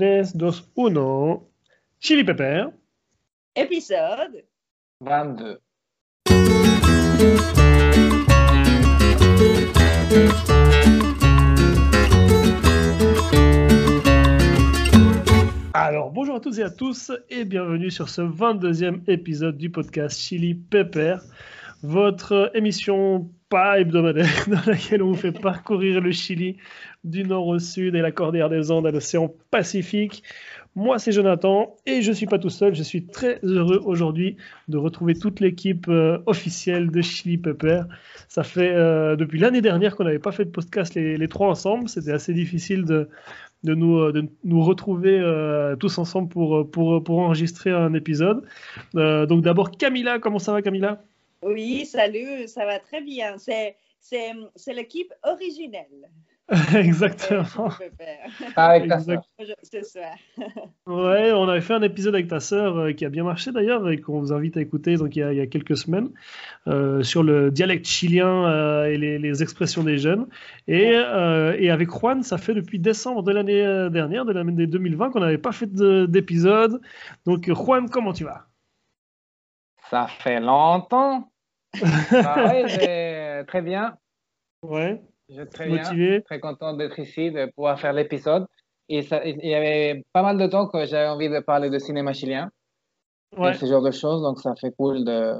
3, 2, 1. Chili Pepper. Épisode 22. Alors, bonjour à toutes et à tous et bienvenue sur ce 22e épisode du podcast Chili Pepper, votre émission pas hebdomadaire dans laquelle on vous fait parcourir le Chili du nord au sud et la cordillère des Andes à l'océan Pacifique. Moi, c'est Jonathan et je suis pas tout seul. Je suis très heureux aujourd'hui de retrouver toute l'équipe euh, officielle de Chili Pepper. Ça fait euh, depuis l'année dernière qu'on n'avait pas fait de podcast les, trois ensemble. C'était assez difficile de, de, nous, euh, de nous retrouver tous ensemble pour, pour, pour enregistrer un épisode. Donc d'abord Camilla, comment ça va Camilla? Oui, salut, ça va très bien. C'est, c'est, c'est l'équipe originelle. Exactement. Euh, Chili Pepper. Avec ta Exact. ça. Ouais, on avait fait un épisode avec ta sœur euh, qui a bien marché d'ailleurs et qu'on vous invite à écouter donc il y a, il y a quelques semaines euh, sur le dialecte chilien euh, et les, les expressions des jeunes. Et, euh, et avec Juan, ça fait depuis décembre de l'année dernière, de l'année 2020, qu'on n'avait pas fait de- d'épisode. Donc Juan, comment tu vas? Ça fait longtemps. Ah j'ai- très bien. Ouais, Je très bien. motivé. Très content d'être ici, de pouvoir faire l'épisode. Et ça- il y avait pas mal de temps que j'avais envie de parler de cinéma chilien Ouais, et ce genre de choses. Donc ça fait cool de.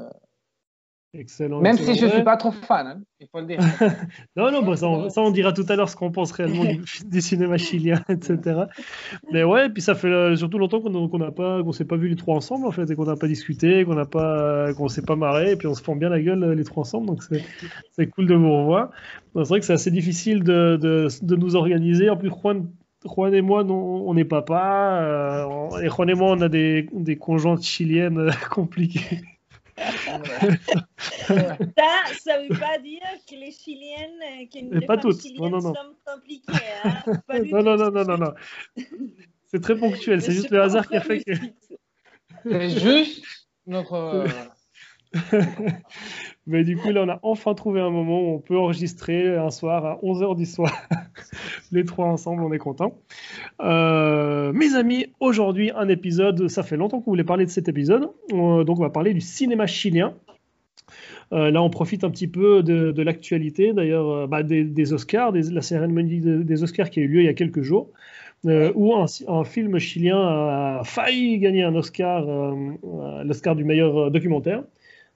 Excellent. Même si je Ouais. suis pas trop fan, hein, il faut le dire. Non, non, bah, ça, on, ça, on dira tout à l'heure ce qu'on pense réellement du, du cinéma chilien, etc. Mais ouais, puis ça fait euh, surtout longtemps qu'on qu'on n'a pas, qu'on s'est pas vu les trois ensemble en fait, et qu'on n'a pas discuté, qu'on n'a pas, qu'on s'est pas marré, et puis on se fend bien la gueule euh, les trois ensemble, donc c'est cool de vous revoir. C'est vrai que c'est assez difficile de, de, de nous organiser. En plus, Juan, Juan et moi, non, on est papa, euh, et Juan et moi, on a des, des conjointes chiliennes euh, compliquées. Ça, ça veut pas dire que les Chiliennes, euh, que Mais les pas femmes toutes. chiliennes Non, non, non. sont compliquées. Hein? Pas Non, non, non, non, non, non. C'est très ponctuel, c'est juste le hasard qui a fait que. C'est juste notre. Mais du coup, là, on a enfin trouvé un moment où on peut enregistrer un soir à 11h du soir. Les trois ensemble, on est contents. Euh, mes amis, aujourd'hui, un épisode, ça fait longtemps qu'on voulait parler de cet épisode. Euh, donc, on va parler du cinéma chilien. Euh, là, on profite un petit peu de, de l'actualité, d'ailleurs, euh, bah, des, des Oscars, des- la cérémonie de- des Oscars qui a eu lieu il y a quelques jours, euh, où un, un film chilien a failli gagner un Oscar, euh, l'Oscar du meilleur documentaire.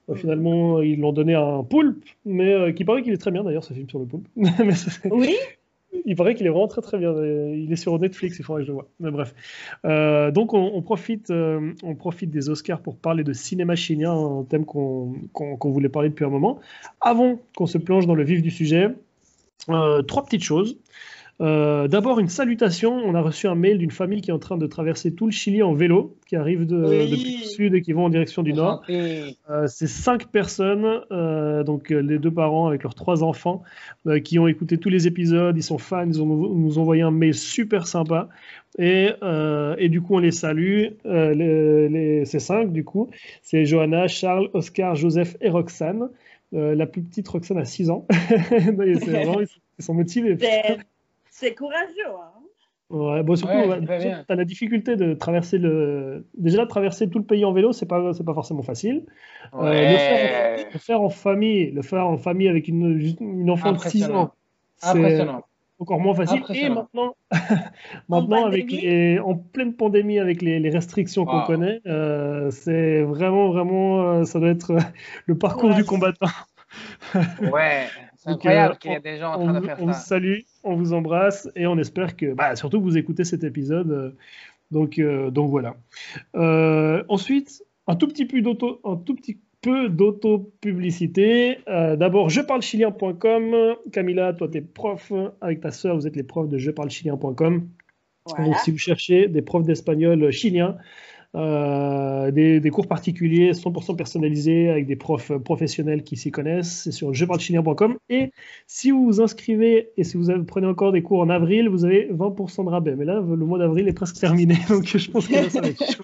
Euh, finalement, ils l'ont donné à un poulpe, mais euh, qui paraît qu'il est très bien d'ailleurs, ce film sur le poulpe. Mais Oui, il paraît qu'il est vraiment très très bien. Euh, Il est sur Netflix, il faudrait que je le vois. Mais bref. Euh, donc on, on profite, euh, on profite des Oscars pour parler de cinéma chilien, un thème qu'on qu'on voulait parler depuis un moment. Avant qu'on se plonge dans le vif du sujet, euh, trois petites choses. Euh, D'abord, une salutation. On a reçu un mail d'une famille qui est en train de traverser tout le Chili en vélo, qui arrive de, Oui. depuis le sud et qui vont en direction du nord. Euh, c'est cinq personnes, euh, donc les deux parents avec leurs trois enfants, qui ont écouté tous les épisodes, ils sont fans, ils ont, nous ont envoyé un mail super sympa. Et, et du coup, on les salue. Les, les- ces cinq, du coup, c'est Johanna, Charles, Oscar, Joseph et Roxane. La plus petite, Roxane, a 6 ans. C'est ils, sont- ils sont motivés. C'est, courageux. Hein? Ouais, bon, surtout, Ouais, tu as la difficulté de traverser le. Déjà, traverser tout le pays en vélo, c'est pas, c'est pas forcément facile. Euh, le, faire, Ouais. le faire en famille, le faire en famille avec une, une enfant de 6 Impressionnant. ans, c'est encore moins facile. Et maintenant, maintenant avec les, en pleine pandémie, avec les, les restrictions qu'on Wow. connaît, euh, c'est vraiment, vraiment, euh, ça doit être le parcours Ouais. du combattant. Ouais, c'est incroyable euh, qu'il y ait des gens en On, train de vous- faire on vous ça. salue, on vous embrasse et on espère que, bah, surtout que vous écoutez cet épisode. euh, donc, euh, donc voilà. Euh, ensuite, un tout petit peu d'auto, un tout petit peu d'auto-publicité. Euh, D'abord, jeparlechilien.com. Camilla, toi, tu es prof avec ta sœur, vous êtes les profs de jeparlechilien.com. Voilà. Donc, si vous cherchez des profs d'espagnol chiliens, euh, des, cours particuliers 100% personnalisés avec des profs professionnels qui s'y connaissent, c'est sur jeparlechilien.com. Et si vous vous inscrivez et si vous prenez encore des cours en avril, vous avez 20% de rabais. Mais là, le mois d'avril est presque terminé, donc je pense que ça va être chaud.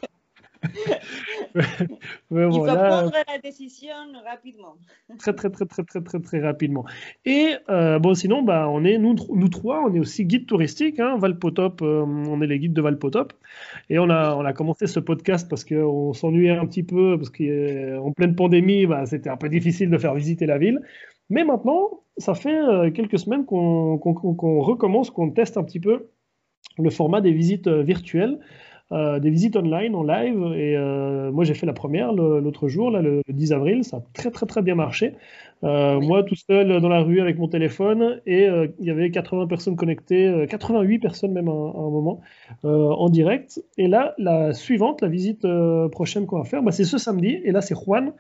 Il faut prendre la décision rapidement. Très, très, très, très, très, très, très rapidement. Et euh, bon, sinon, bah, on est, nous, nous trois, on est aussi guides touristiques. Hein, Valpotop, euh, on est les guides de Valpotop. Et on a, on a commencé ce podcast parce qu'on s'ennuyait un petit peu, parce qu'en pleine pandémie, bah, c'était un peu difficile de faire visiter la ville. Mais maintenant, ça fait euh, quelques semaines qu'on recommence, qu'on teste un petit peu le format des visites virtuelles. Euh, des visites online en live. Et euh, moi, j'ai fait la première l'autre jour, là, le, 10 avril. Ça a très, très, très bien marché. Euh, moi, tout seul dans la rue avec mon téléphone, et il y avait 80 personnes connectées, 88 personnes même à, un moment, en direct. Et là, la suivante, la visite prochaine qu'on va faire, bah, c'est ce samedi. Et là, c'est Juan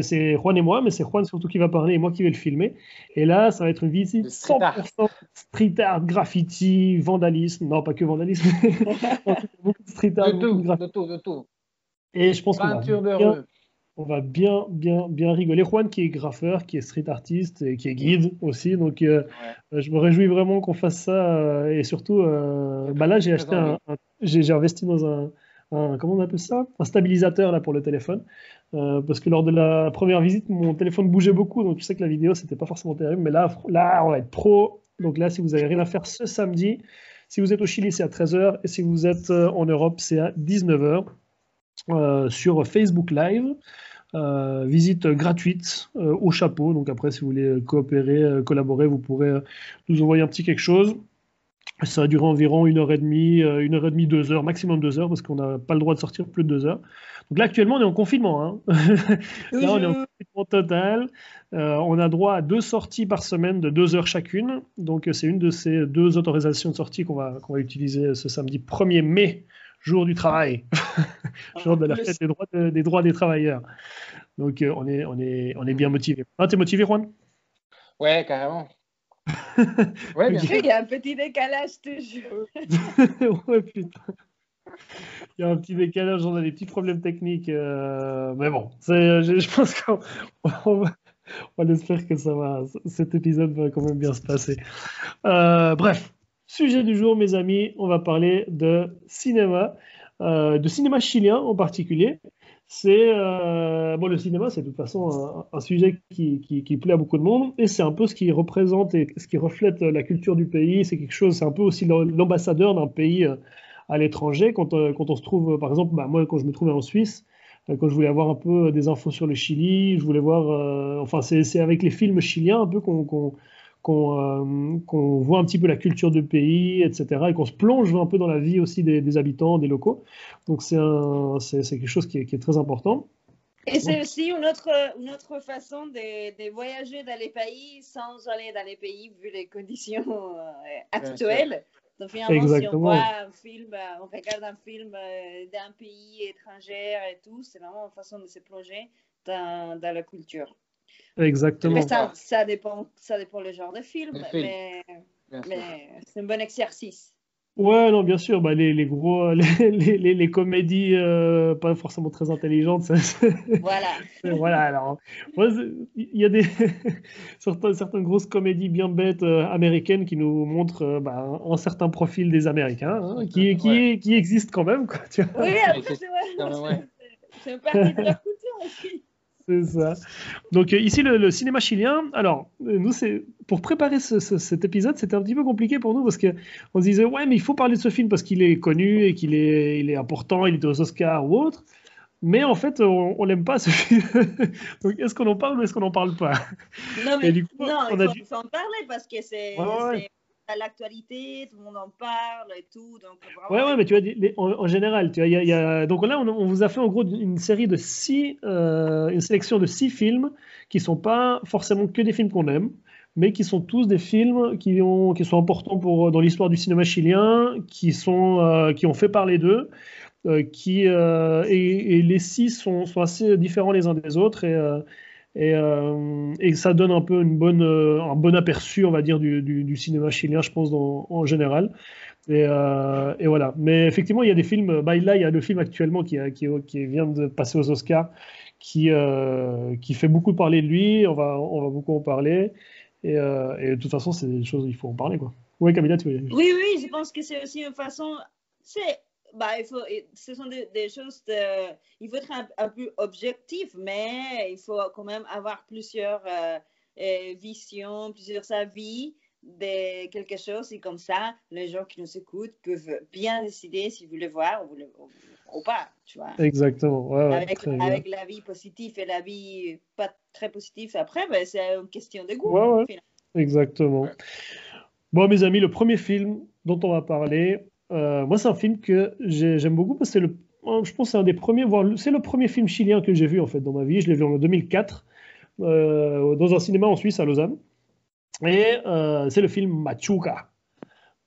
c'est Juan et moi, mais c'est Juan surtout qui va parler et moi qui vais le filmer. Et là, ça va être une visite 100% street art, graffiti, vandalisme. Non, pas que vandalisme. beaucoup de street art. De tout, de, tout, de tout. Et je pense qu'on va, bien, on va bien, bien, bien rigoler. Juan qui est graffeur, qui est street artiste et qui est guide aussi. Donc, euh, je me réjouis vraiment qu'on fasse ça. Euh, et surtout, bah là, j'ai acheté un j'ai investi dans un, comment on appelle ça? Un stabilisateur là pour le téléphone. Euh, parce que lors de la première visite, mon téléphone bougeait beaucoup, donc tu sais que la vidéo c'était pas forcément terrible. Mais là, là, on va être pro. Donc là, si vous avez rien à faire ce samedi, si vous êtes au Chili, c'est à 13h, et si vous êtes euh, en Europe, c'est à 19h euh, sur Facebook Live. visite gratuite au chapeau. Donc après, si vous voulez coopérer, collaborer, vous pourrez nous envoyer un petit quelque chose. Ça va durer environ une heure et demie, une heure et demie, deux heures, maximum deux heures, parce qu'on n'a pas le droit de sortir plus de deux heures. Donc là, actuellement, on est en confinement. Hein. là, on est en confinement total. Euh, on a droit à deux sorties par semaine de deux heures chacune. Donc, c'est une de ces deux autorisations de sortie qu'on va, utiliser ce samedi 1er mai, jour du travail, jour de la fête des droits, des droits des travailleurs. Donc, euh, on, est, on, est, on est bien motivé. Ah, t'es motivé, Juan? Ouais, carrément. Ouais, bien sûr. Il y a un petit décalage toujours. ouais, putain. Il y a un petit décalage, on a des petits problèmes techniques. Euh, mais bon, je, je, pense qu'on va, on espère que ça va, cet épisode va quand même bien se passer. Euh, bref, sujet du jour, mes amis, on va parler de cinéma, euh, de cinéma chilien en particulier. C'est bon, le cinéma, c'est de toute façon un, sujet qui, qui, qui, plaît à beaucoup de monde et c'est un peu ce qui représente et ce qui reflète la culture du pays. C'est quelque chose, c'est un peu aussi l'ambassadeur d'un pays à l'étranger. Quand, euh, quand, on se trouve, par exemple, bah, moi, quand je me trouvais en Suisse, euh, quand je voulais avoir un peu des infos sur le Chili, je voulais voir. Euh, enfin, c'est avec les films chiliens un peu qu'on qu'on voit un petit peu la culture du pays, etc. Et qu'on se plonge un peu dans la vie aussi des, habitants, des locaux. Donc c'est quelque chose qui est, qui est, très important. Et c'est aussi une autre, une autre façon de, de, voyager dans les pays sans aller dans les pays vu les conditions actuelles. Donc finalement, si on voit un film, euh, on regarde un film euh, d'un pays étranger et tout, c'est vraiment une façon de se plonger dans, dans la culture. Exactement. Mais ça, ça, dépend, ça dépend le genre de film, mais, mais c'est un bon exercice. Ouais, non, bien sûr, bah, les, les gros, les, les, les comédies euh, pas forcément très intelligentes. Ça, voilà. voilà, alors, il y a des certaines, certaines grosses comédies bien bêtes euh, américaines qui nous montrent euh, bah, un, certain profil des Américains, hein, qui, qui, qui existe quand même, quoi. Tu vois. Oui, après, c'est vrai. C'est une partie de la culture aussi. C'est ça. Donc euh, ici, le, cinéma chilien, alors, euh, nous, c'est pour préparer cet épisode, c'était un petit peu compliqué pour nous parce qu'on se disait, ouais, mais il faut parler de ce film parce qu'il est connu et qu'il est, il est important, il est aux Oscars ou autre. Mais en fait, on, on l'aime pas ce film. Donc, est-ce qu'on en parle ou est-ce qu'on n'en parle pas? Non, mais du coup, non, on il faut, en parler parce que c'est à l'actualité, tout le monde en parle et tout. Donc ouais, ouais, mais tu vois, en, général, tu vois, y a, y a, donc là, on, vous a fait en gros une série de six, euh, une sélection de six films qui sont pas forcément que des films qu'on aime, mais qui sont tous des films qui, ont, qui sont importants pour, dans l'histoire du cinéma chilien, qui, sont, euh, qui ont fait parler d'eux. Euh, qui et, et, les six sont, sont, assez différents les uns des autres et, et, euh, et, ça donne un peu une bonne, euh, un bon aperçu, on va dire, du, du, cinéma chilien, je pense, en général. Et, euh, et, voilà. Mais effectivement, il y a des films. Bah, là, il y a le film actuellement qui, qui, qui vient de passer aux Oscars, qui, qui fait beaucoup parler de lui. On va, on va beaucoup en parler. Et, et de toute façon, c'est des choses, il faut en parler. Quoi. Oui, Camilla, tu veux Oui, oui, je pense que c'est aussi une façon. C'est bah, il faut, ce sont des, choses, il faut être un, peu objectif, mais il faut quand même avoir plusieurs euh, euh, visions, plusieurs avis de quelque chose et comme ça, les gens qui nous écoutent peuvent bien décider s'ils veulent le voir ou, pas, tu vois. Exactement. avec, avec la vie positive et la vie pas très positive après, ben, c'est une question de goût. Exactement. Bon, mes amis, le premier film dont on va parler, euh, moi, c'est un film que j'aime beaucoup parce que le, je pense c'est un des premiers, c'est le premier film chilien que j'ai vu en fait dans ma vie. Je l'ai vu en 2004 euh, dans un cinéma en Suisse à Lausanne. Et euh, c'est le film Machuca.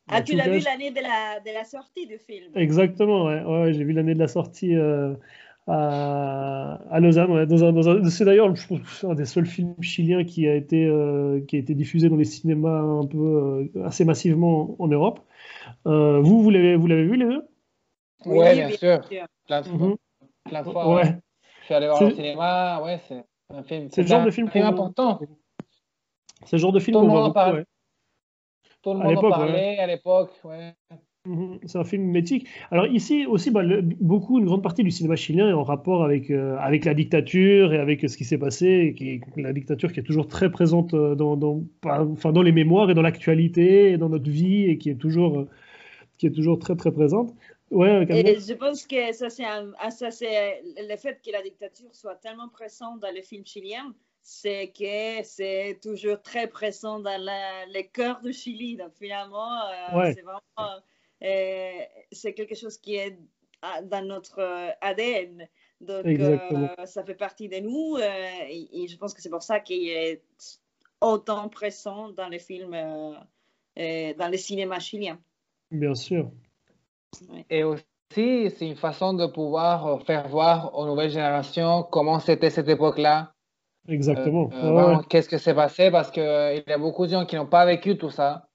Ah, tu l'as vu l'année de la, de la, sortie du film Exactement, ouais. ouais j'ai vu l'année de la sortie à, à, Lausanne. Ouais. Dans c'est d'ailleurs un des seuls films chiliens qui a été, qui a été diffusé dans les cinémas un peu assez massivement en Europe. Euh, vous, vous l'avez, vous l'avez vu les deux? Oui, bien, sûr. Plein de, mhm. plein de fois. Ouais. Je suis allé voir au cinéma. Ouais, c'est un film. C'est le genre de film, important. C'est le genre de film qu'on voit beaucoup. Tout le monde en parlait à l'époque. Ouais. Mhm. C'est un film métique. Alors ici aussi, bah, beaucoup, une grande partie du cinéma chilien est en rapport avec, euh, avec la dictature et avec ce qui s'est passé, et qui, la dictature qui est toujours très présente euh, dans, dans, enfin, dans les mémoires et dans l'actualité et dans notre vie et qui est toujours, euh, qui est toujours très très présente. Ouais, et je pense que ça c'est, ah, ça c'est le fait que la dictature soit tellement présente dans les films chiliens, c'est que c'est toujours très présent dans les cœurs du Chili. Donc finalement, c'est vraiment c'est quelque chose qui est ah, dans notre euh, ADN. Donc, euh, ça fait partie de nous euh, et, je pense que c'est pour ça qu'il est autant présent dans les films, dans les cinémas chiliens. Bien sûr. Et aussi, c'est une façon de pouvoir faire voir aux nouvelles générations comment c'était cette époque-là. Exactement. Qu'est-ce que s'est passé? Parce qu'il y a beaucoup de gens qui n'ont pas vécu tout ça.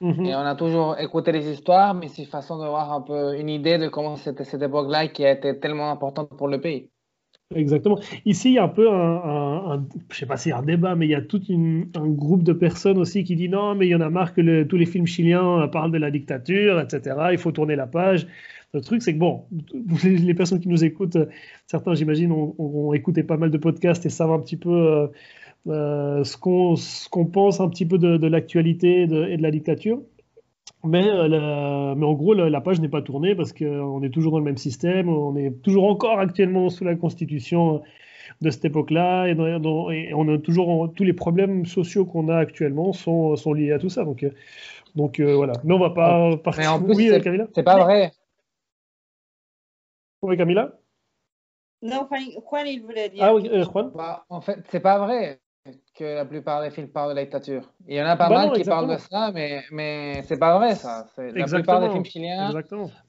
Mhm. Et on a toujours écouté les histoires, mais c'est une façon d'avoir un peu une idée de comment c'était cette époque-là qui a été tellement importante pour le pays. Exactement. Ici, il y a un peu un, un je sais pas si c'est un débat, mais il y a tout un groupe de personnes aussi qui dit non, mais il y en a marre que tous les films chiliens parlent de la dictature, etc. Il faut tourner la page. Le truc, c'est que bon, les personnes qui nous écoutent, certains, j'imagine, ont, écouté pas mal de podcasts et savent un petit peu euh, euh, ce qu'on pense un petit peu de, l'actualité et de la dictature. Mais, euh, mais en gros, la, page n'est pas tournée parce qu'on est toujours dans le même système, on est toujours encore actuellement sous la constitution de cette époque-là, et, on a toujours tous les problèmes sociaux qu'on a actuellement sont, sont, liés à tout ça. Donc, euh, donc voilà. Mais on va pas partir. Mais en plus, oui, Camilla C'est pas vrai. Oui, Camilla Non, Juan, il voulait dire. Ah oui, Juan bah, En fait, c'est pas vrai que la plupart des films parlent de la dictature. Il y en a pas bah mal qui parlent de ça, mais, mais c'est pas vrai ça. La plupart des films chiliens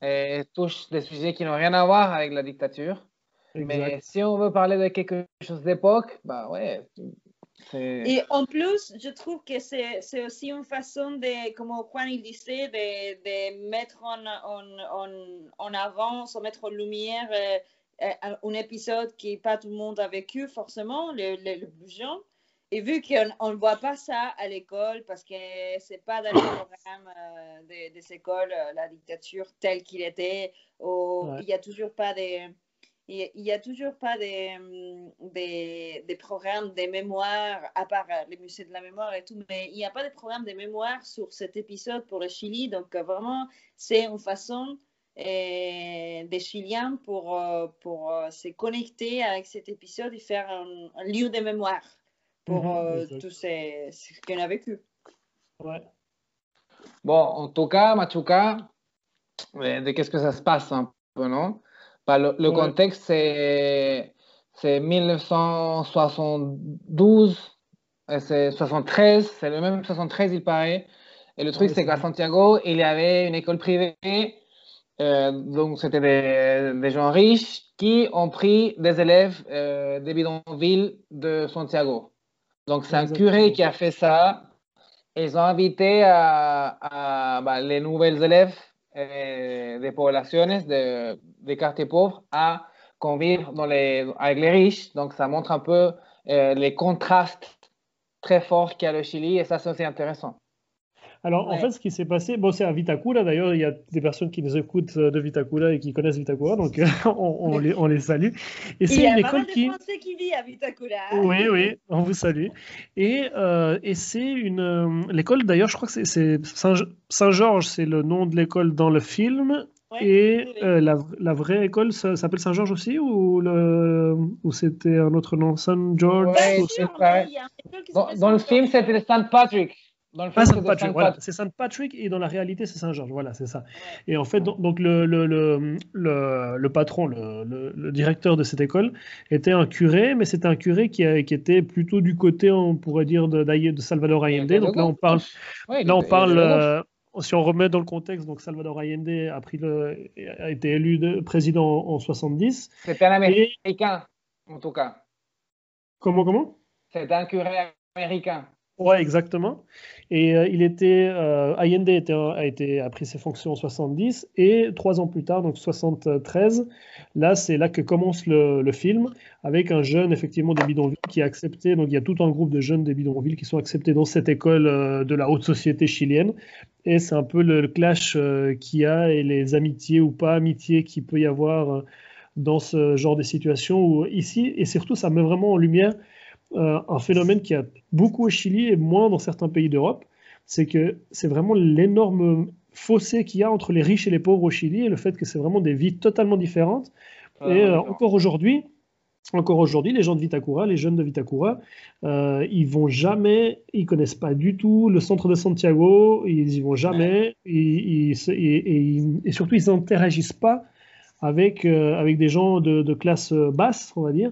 eh, touchent des sujets qui n'ont rien à voir avec la dictature. Mais si on veut parler de quelque chose d'époque, bah ouais. Et en plus, je trouve que c'est aussi une façon de, comme Juan il disait, de, de mettre en, en, en, avance, mettre en lumière euh, euh, un épisode que pas tout le monde a vécu forcément, le, le. Et vu qu'on ne voit pas ça à l'école, parce que c'est pas dans le programme euh, des, écoles, euh, la dictature telle qu'il était, il n'y a toujours pas des... Il n'y a toujours pas des, des, des, programmes de mémoire, à part euh, les musées de la mémoire et tout, mais il n'y a pas de programme de mémoire sur cet épisode pour le Chili. Donc, vraiment, c'est une façon des Chiliens pour, pour se connecter avec cet épisode et faire un lieu de mémoire pour mhm, euh, tout ce qu'on a vécu. Ouais. Bon, en tout cas, Machuca, de qu'est-ce que ça se passe un peu, non? Bah, Le, contexte, c'est, c'est 1972, c'est 73, c'est le même 73, il paraît. Et le truc, c'est qu'à Santiago, il y avait une école privée, euh, donc c'était des, des, gens riches qui ont pris des élèves euh, des bidonvilles de Santiago. Donc, c'est un curé qui a fait ça. Ils ont invité à, bah, les nouvelles élèves euh, des populations, de, des quartiers pauvres, à convivre dans les, avec les riches. Donc, ça montre un peu euh, les contrastes très forts qu'il y a le Chili et ça, c'est aussi intéressant. Alors, en fait, ce qui s'est passé, bon, c'est à Vitacula, d'ailleurs, il y a des personnes qui nous écoutent de Vitacula et qui connaissent Vitacula, donc on, les, on, les, salue. Et c'est une école qui. Français qui vit à Vitacula. Oui, oui, on vous salue. Et, euh, et c'est une. Euh, l'école, d'ailleurs, je crois que c'est Saint-Georges, c'est le nom de l'école dans le film. et euh, la, la, vraie école s'appelle Saint-Georges aussi ou, le, ou c'était un autre nom Saint-Georges dans, dans, le film, c'était Saint Patrick. Dans le Saint Patrick, voilà, c'est Saint Patrick et dans la réalité c'est Saint Georges, voilà, c'est ça. Et en fait, donc, le, le, le, le, patron, le, directeur de cette école était un curé, mais c'était un curé qui, qui, était plutôt du côté, on pourrait dire, de, de Salvador Allende. Donc là, on parle, là, on parle euh, si on remet dans le contexte, donc Salvador Allende a, pris a été élu de, président en, 70. C'était un Américain, en tout cas. Comment, comment? C'était un curé américain. Ouais, exactement. Et euh, il était, euh, a, été, a pris ses fonctions en 70 et trois ans plus tard, donc 73, là c'est là que commence le, film avec un jeune effectivement des bidonvilles qui a accepté. Donc il y a tout un groupe de jeunes des bidonvilles qui sont acceptés dans cette école euh, de la haute société chilienne. Et c'est un peu le, clash qu'il y a et les amitiés ou pas amitiés qu'il peut y avoir dans ce genre de situation. Ici et surtout ça met vraiment en lumière un phénomène qui a beaucoup au Chili et moins dans certains pays d'Europe, c'est que c'est vraiment l'énorme fossé qu'il y a entre les riches et les pauvres au Chili et le fait que c'est vraiment des vies totalement différentes. Ah, et euh, encore aujourd'hui, encore aujourd'hui, les gens de Vitacura, les jeunes de Vitacura, euh, ils vont jamais, ils connaissent pas du tout le centre de Santiago, ils y vont jamais, et, et, surtout ils n'interagissent pas avec, euh, avec des gens de, de, classe basse, on va dire.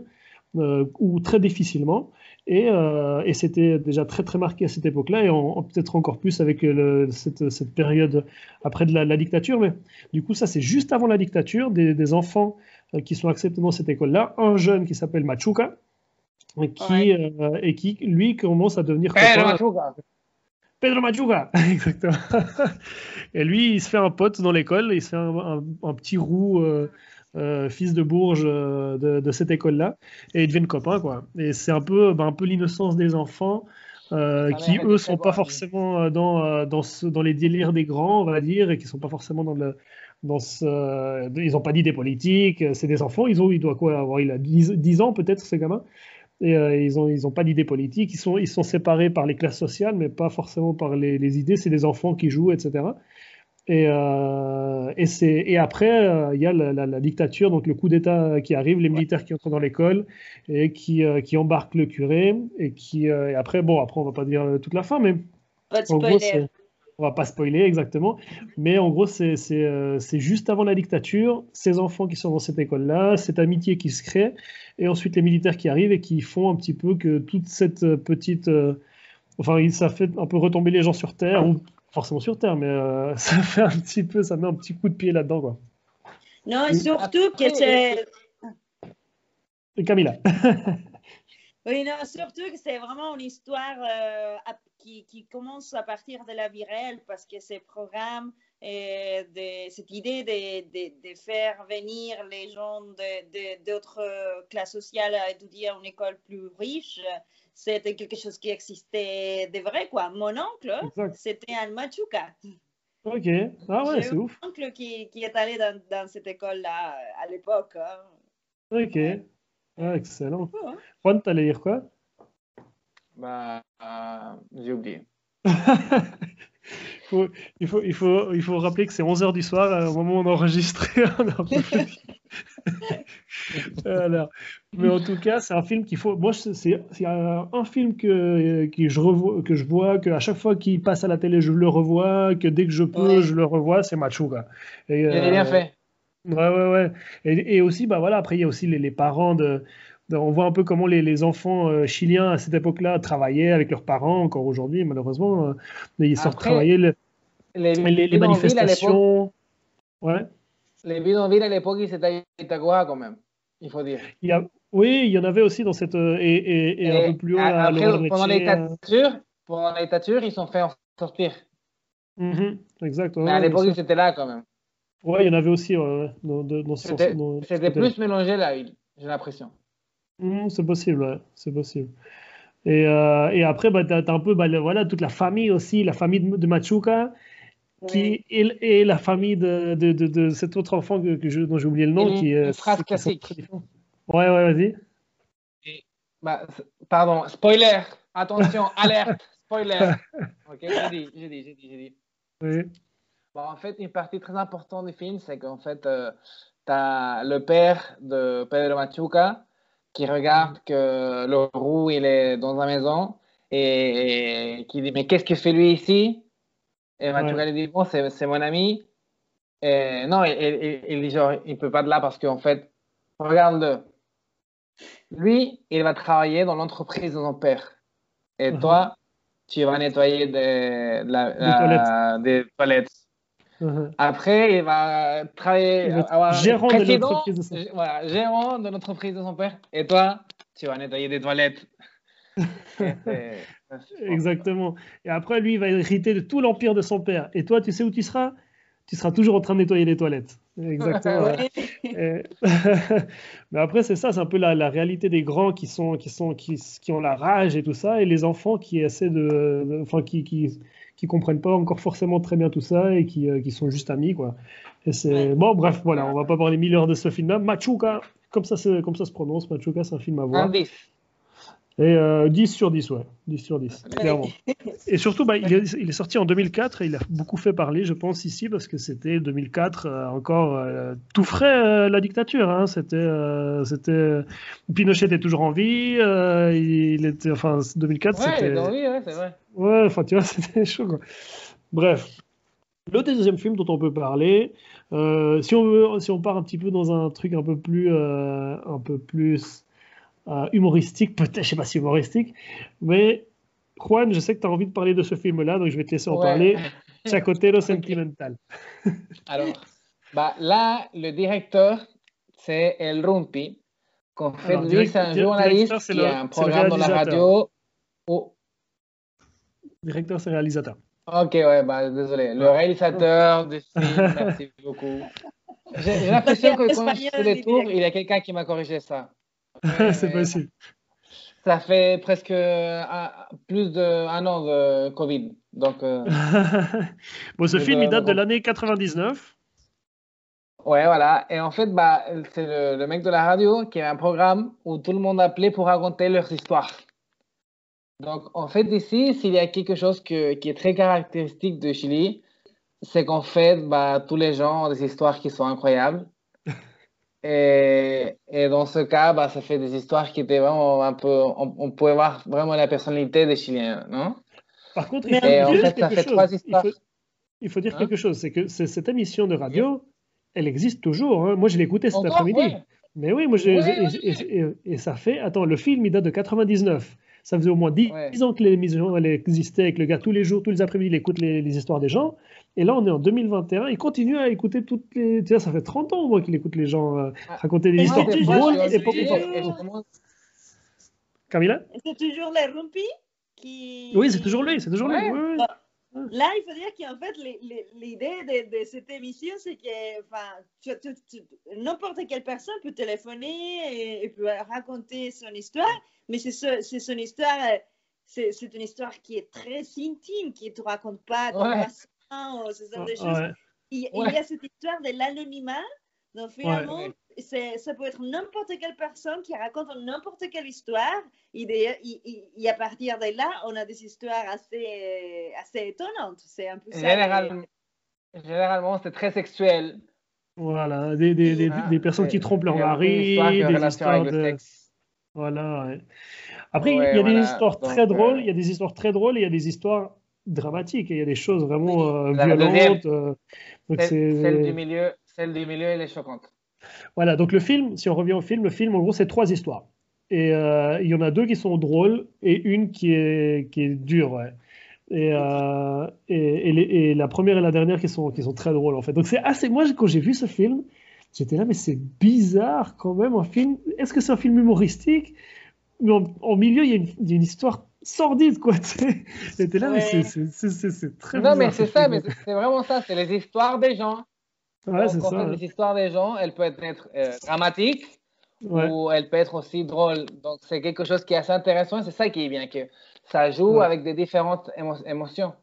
Euh, ou très difficilement. Et, euh, et c'était déjà très très marqué à cette époque-là, et peut-être encore plus avec le, cette, cette, période après de la, dictature. Mais du coup, ça c'est juste avant la dictature, des, des enfants euh, qui sont acceptés dans cette école-là, un jeune qui s'appelle Machuca, et qui, et qui lui commence à devenir Pedro Machuca. Pedro Machuca, exactement. et lui, il se fait un pote dans l'école, il se fait un, un, petit roux euh, fils de Bourges euh, de, cette école-là, et ils deviennent copains, quoi. Et c'est un peu, ben, un peu l'innocence des enfants. Euh, qui eux sont pas forcément dans, dans, dans, les délires des grands, on va dire, et qui sont pas forcément dans le. Dans ce, ils n'ont pas d'idée politique, c'est des enfants, ils ont, il doit quoi avoir, il a 10, ans peut-être, ces gamins, et ils n'ont ils ont pas d'idée politique, ils sont, ils sont séparés par les classes sociales, mais pas forcément par les, les idées, c'est des enfants qui jouent, etc. Et, euh, et, et, après, euh, il y a la, dictature, donc le coup d'État qui arrive, les militaires qui entrent dans l'école et qui, euh, qui, embarquent le curé. Et, qui, et après, bon, après, on va pas dire toute la fin, mais. Pas de en gros, on va pas spoiler exactement, mais en gros, c'est juste avant la dictature, ces enfants qui sont dans cette école-là, cette amitié qui se crée, et ensuite les militaires qui arrivent et qui font un petit peu que toute cette petite. enfin, ça fait un peu retomber les gens sur Terre, ou forcément sur Terre, mais euh, ça fait un petit peu, ça met un petit coup de pied là-dedans, quoi. Non, et surtout que c'est. Camilla. oui, non, surtout que c'est vraiment une histoire euh, qui, qui, commence à partir de la vie réelle parce que ces programmes de, cette idée de, de, de, faire venir les gens d'autres classes sociales à étudier à une école plus riche, c'était quelque chose qui existait de vrai, quoi. Mon oncle, c'était un Machuca. Ok, ah ouais, c'est ouf. Mon oncle qui, qui est allé dans, dans cette école-là à l'époque. Hein. Ok, ah, excellent. Juan, t'allais dire quoi? Bah, euh, j'ai oublié. il, faut, il, faut, il faut rappeler que c'est 11h du soir euh, au moment où on enregistre. Alors, mais en tout cas, c'est un film qu'il faut. Moi, c'est un film que, que, je revois, que je vois, que à chaque fois qu'il passe à la télé, je le revois, que dès que je peux, je le revois. C'est Machuga. Il est bien fait. Ouais, ouais, ouais. Et, et, aussi, bah voilà, après, il y a aussi les, les parents de, on voit un peu comment les, les enfants euh, chiliens à cette époque-là travaillaient avec leurs parents, encore aujourd'hui, malheureusement. Euh, ils sortent travailler les, les, manifestations. Ouais. Les bidonvilles à l'époque, ils étaient à quand même, il faut dire. Il y a, oui, il y en avait aussi dans cette. Euh, et, et, et, un peu plus haut. Après, pendant la dictature, pendant la dictature, ils sont fait en sortir. Mm -hmm, exact. Mais à l'époque, ils étaient là quand même. Ouais, il y en avait aussi ouais, dans, dans C'était plus mélangé la ville, j'ai l'impression. Mmh, c'est possible, ouais. c'est possible. Et, euh, et après, bah, tu as, un peu bah, voilà, toute la famille aussi, la famille de, Machuca, qui est, la famille de, de, de, cet autre enfant que, que je, dont j'ai oublié le nom. Qui, une phrase classique. Ouais, ouais, vas-y. Bah, pardon, spoiler, attention, alerte, spoiler. Ok, j'ai dit, j'ai dit, j'ai dit, j'ai dit. Oui. Bon, en fait, une partie très importante du film, c'est qu'en fait, euh, tu as le père de Pedro Machuca qui regarde que le roux, il est dans la maison et, qui dit, mais qu'est-ce que fait lui ici? Et lui dit, bon, c'est mon ami. Et non, il, il, dit, genre, il peut pas de là parce qu'en fait, regarde-le. Lui, il va travailler dans l'entreprise de son père. Et uh-huh. toi, tu vas nettoyer des, toilettes. Uh-huh. Après, il va travailler. gérant de l'entreprise de son père. Voilà, gérant de l'entreprise de son père. Et toi, tu vas nettoyer des toilettes. Exactement. Et après, lui, il va hériter de tout l'empire de son père. Et toi, tu sais où tu seras? Tu seras toujours en train de nettoyer les toilettes. Exactement. Mais après, c'est ça, c'est un peu la, réalité des grands qui, sont, qui, sont, qui, qui, ont la rage et tout ça, et les enfants qui essaient de. enfin, qui, qui, qui, comprennent pas encore forcément très bien tout ça et qui, euh, qui sont juste amis, quoi. Et c'est. Bon, bref, voilà, on va pas parler mille heures de ce film-là. Machuca, comme ça, comme ça se prononce, Machuca, c'est un film à voir. Et 10 euh, sur 10, ouais. 10 sur 10, clairement. Et surtout, bah, il, est, il, est, sorti en 2004 et il a beaucoup fait parler, je pense, ici, parce que c'était 2004, euh, encore euh, tout frais, la dictature. Hein. C'était, c'était... Pinochet était toujours en vie. il était, enfin, 2004, ouais, c'était. Ouais, ouais, c'est vrai. Ouais, enfin, tu vois, c'était chaud, quoi. Bref. Le deuxième film dont on peut parler, si, on veut, si on part un petit peu dans un truc un peu plus, un peu plus euh, humoristique, peut-être, je sais pas si humoristique, mais Juan, je sais que tu as envie de parler de ce film-là, donc je vais te laisser en parler. Chacotero Sentimental. Alors, bah, là, le directeur, c'est El Rumpi. Qu'en fait, lui, c'est un journaliste qui a un programme dans la radio. Oh. Directeur, c'est réalisateur. Ok, ouais, bah, désolé. Le réalisateur du film, merci beaucoup. J'ai l'impression que quand je fais les tours, il y a quelqu'un qui m'a corrigé ça. c'est possible. Ça fait presque plus d'un an de Covid. Donc, euh, bon, ce film, il date de l'année 99. Ouais, voilà. Et en fait, bah, c'est le, mec de la radio qui a un programme où tout le monde appelait pour raconter leurs histoires. Donc, en fait, ici, s'il y a quelque chose qui est très caractéristique de Chili, c'est qu'en fait, bah, tous les gens ont des histoires qui sont incroyables. Et, et, dans ce cas, bah, ça fait des histoires qui étaient vraiment un peu. On, pouvait voir vraiment la personnalité des Chiliens, non? Par contre, il faut, dire quelque chose c'est que cette émission de radio, elle existe toujours. Hein. Moi, je l'ai écoutée cet après-midi. Mais oui, moi, et, et, ça fait. Attends, le film, il date de 99. Ça faisait au moins 10 ans que l'émission elle existait, avec le gars tous les jours, tous les après-midi, il écoute les, les histoires des gens. Et là, on est en 2021. Il continue à écouter toutes les. Tu vois, ça fait 30 ans, moi, qu'il écoute les gens euh, ah. raconter des histoires drôles et pas C'est toujours les Rumpi qui. Oui, c'est toujours lui. C'est toujours lui. Là, il faut dire qu'en fait, l'idée de, cette émission, c'est que n'importe quelle personne peut téléphoner et, peut raconter son histoire, mais c'est son histoire, c'est une histoire qui est très intime, qui ne te raconte pas ou ce genre de choses. Il, y a cette histoire de l'anonymat. Donc finalement, ça peut être n'importe quelle personne qui raconte n'importe quelle histoire. Et, à partir de là, on a des histoires assez, assez étonnantes. C'est un peu ça. Généralement, c'est très sexuel. Voilà, des, des, des, personnes qui trompent leur mari, des histoires de... Voilà. Après, il y a des histoires très drôles, euh, il y a des histoires très drôles et il y a des histoires dramatique. il y a des choses vraiment euh, violentes. Euh, celle, du milieu, celle du milieu, elle est choquante. Voilà, donc le film, si on revient au film, le film, en gros, c'est trois histoires. Et euh, il y en a deux qui sont drôles et une qui est, qui est dure, ouais. Et, et, et, la première et la dernière qui sont, qui sont très drôles, en fait. Donc c'est assez. Moi, quand j'ai vu ce film, j'étais là, mais c'est bizarre quand même, un film. Est-ce que c'est un film humoristique? Mais en, milieu, il y, a une, il y a une histoire sordide, quoi. C'était là, mais c'est très Non, mais c'est ça, mais c'est vraiment ça, c'est les histoires des gens. Ouais, c'est ça. les histoires des gens, elles peuvent être euh, dramatiques ou elle peut être aussi drôle. Donc, c'est quelque chose qui est assez intéressant. C'est ça qui est bien, que ça joue avec des différentes émotions.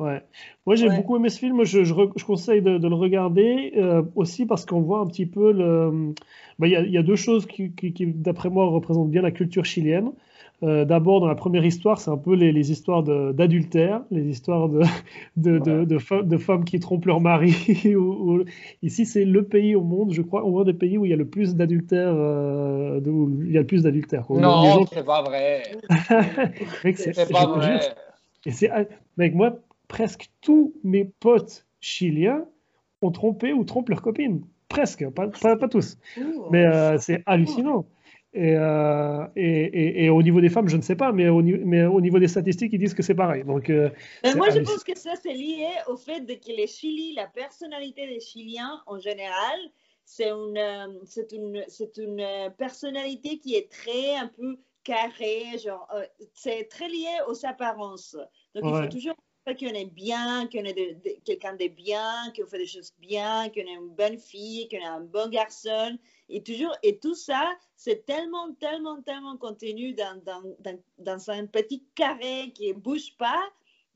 Ouais. Moi, j'ai beaucoup aimé ce film. Je, je, conseille de, le regarder euh, aussi parce qu'on voit un petit peu le. Bah, il y, a deux choses qui, qui, d'après moi, représentent bien la culture chilienne. Euh, d'abord, dans la première histoire, c'est un peu les, les histoires d'adultère, les histoires de, de, de, de, femmes qui trompent leur mari. Ici, c'est le pays au monde, je crois, au moins des pays où il y a le plus d'adultère. Euh, il y a le plus d'adultère. Non, c'est pas vrai. c'est pas vrai. Et c'est, mec, moi, presque tous mes potes chiliens ont trompé ou trompent leur copine. Presque, pas, pas, tous. Mais euh, c'est hallucinant. Euh, et, et, et, au niveau des femmes, je ne sais pas, mais au, mais au niveau des statistiques, ils disent que c'est pareil. Donc, euh, moi, je pense que ça, c'est lié au fait de que les Chili, la personnalité des Chiliens en général, c'est une, c'est une, c'est une personnalité qui est très un peu carrée, genre, c'est très lié aux apparences. Donc, il faut toujours qu'on est bien, qu'on est quelqu'un de bien, qu'on fait des choses bien, qu'on est une bonne fille, qu'on est un bon garçon. Et, toujours, et tout ça, c'est tellement, tellement, tellement contenu dans, dans, dans, dans, un petit carré qui ne bouge pas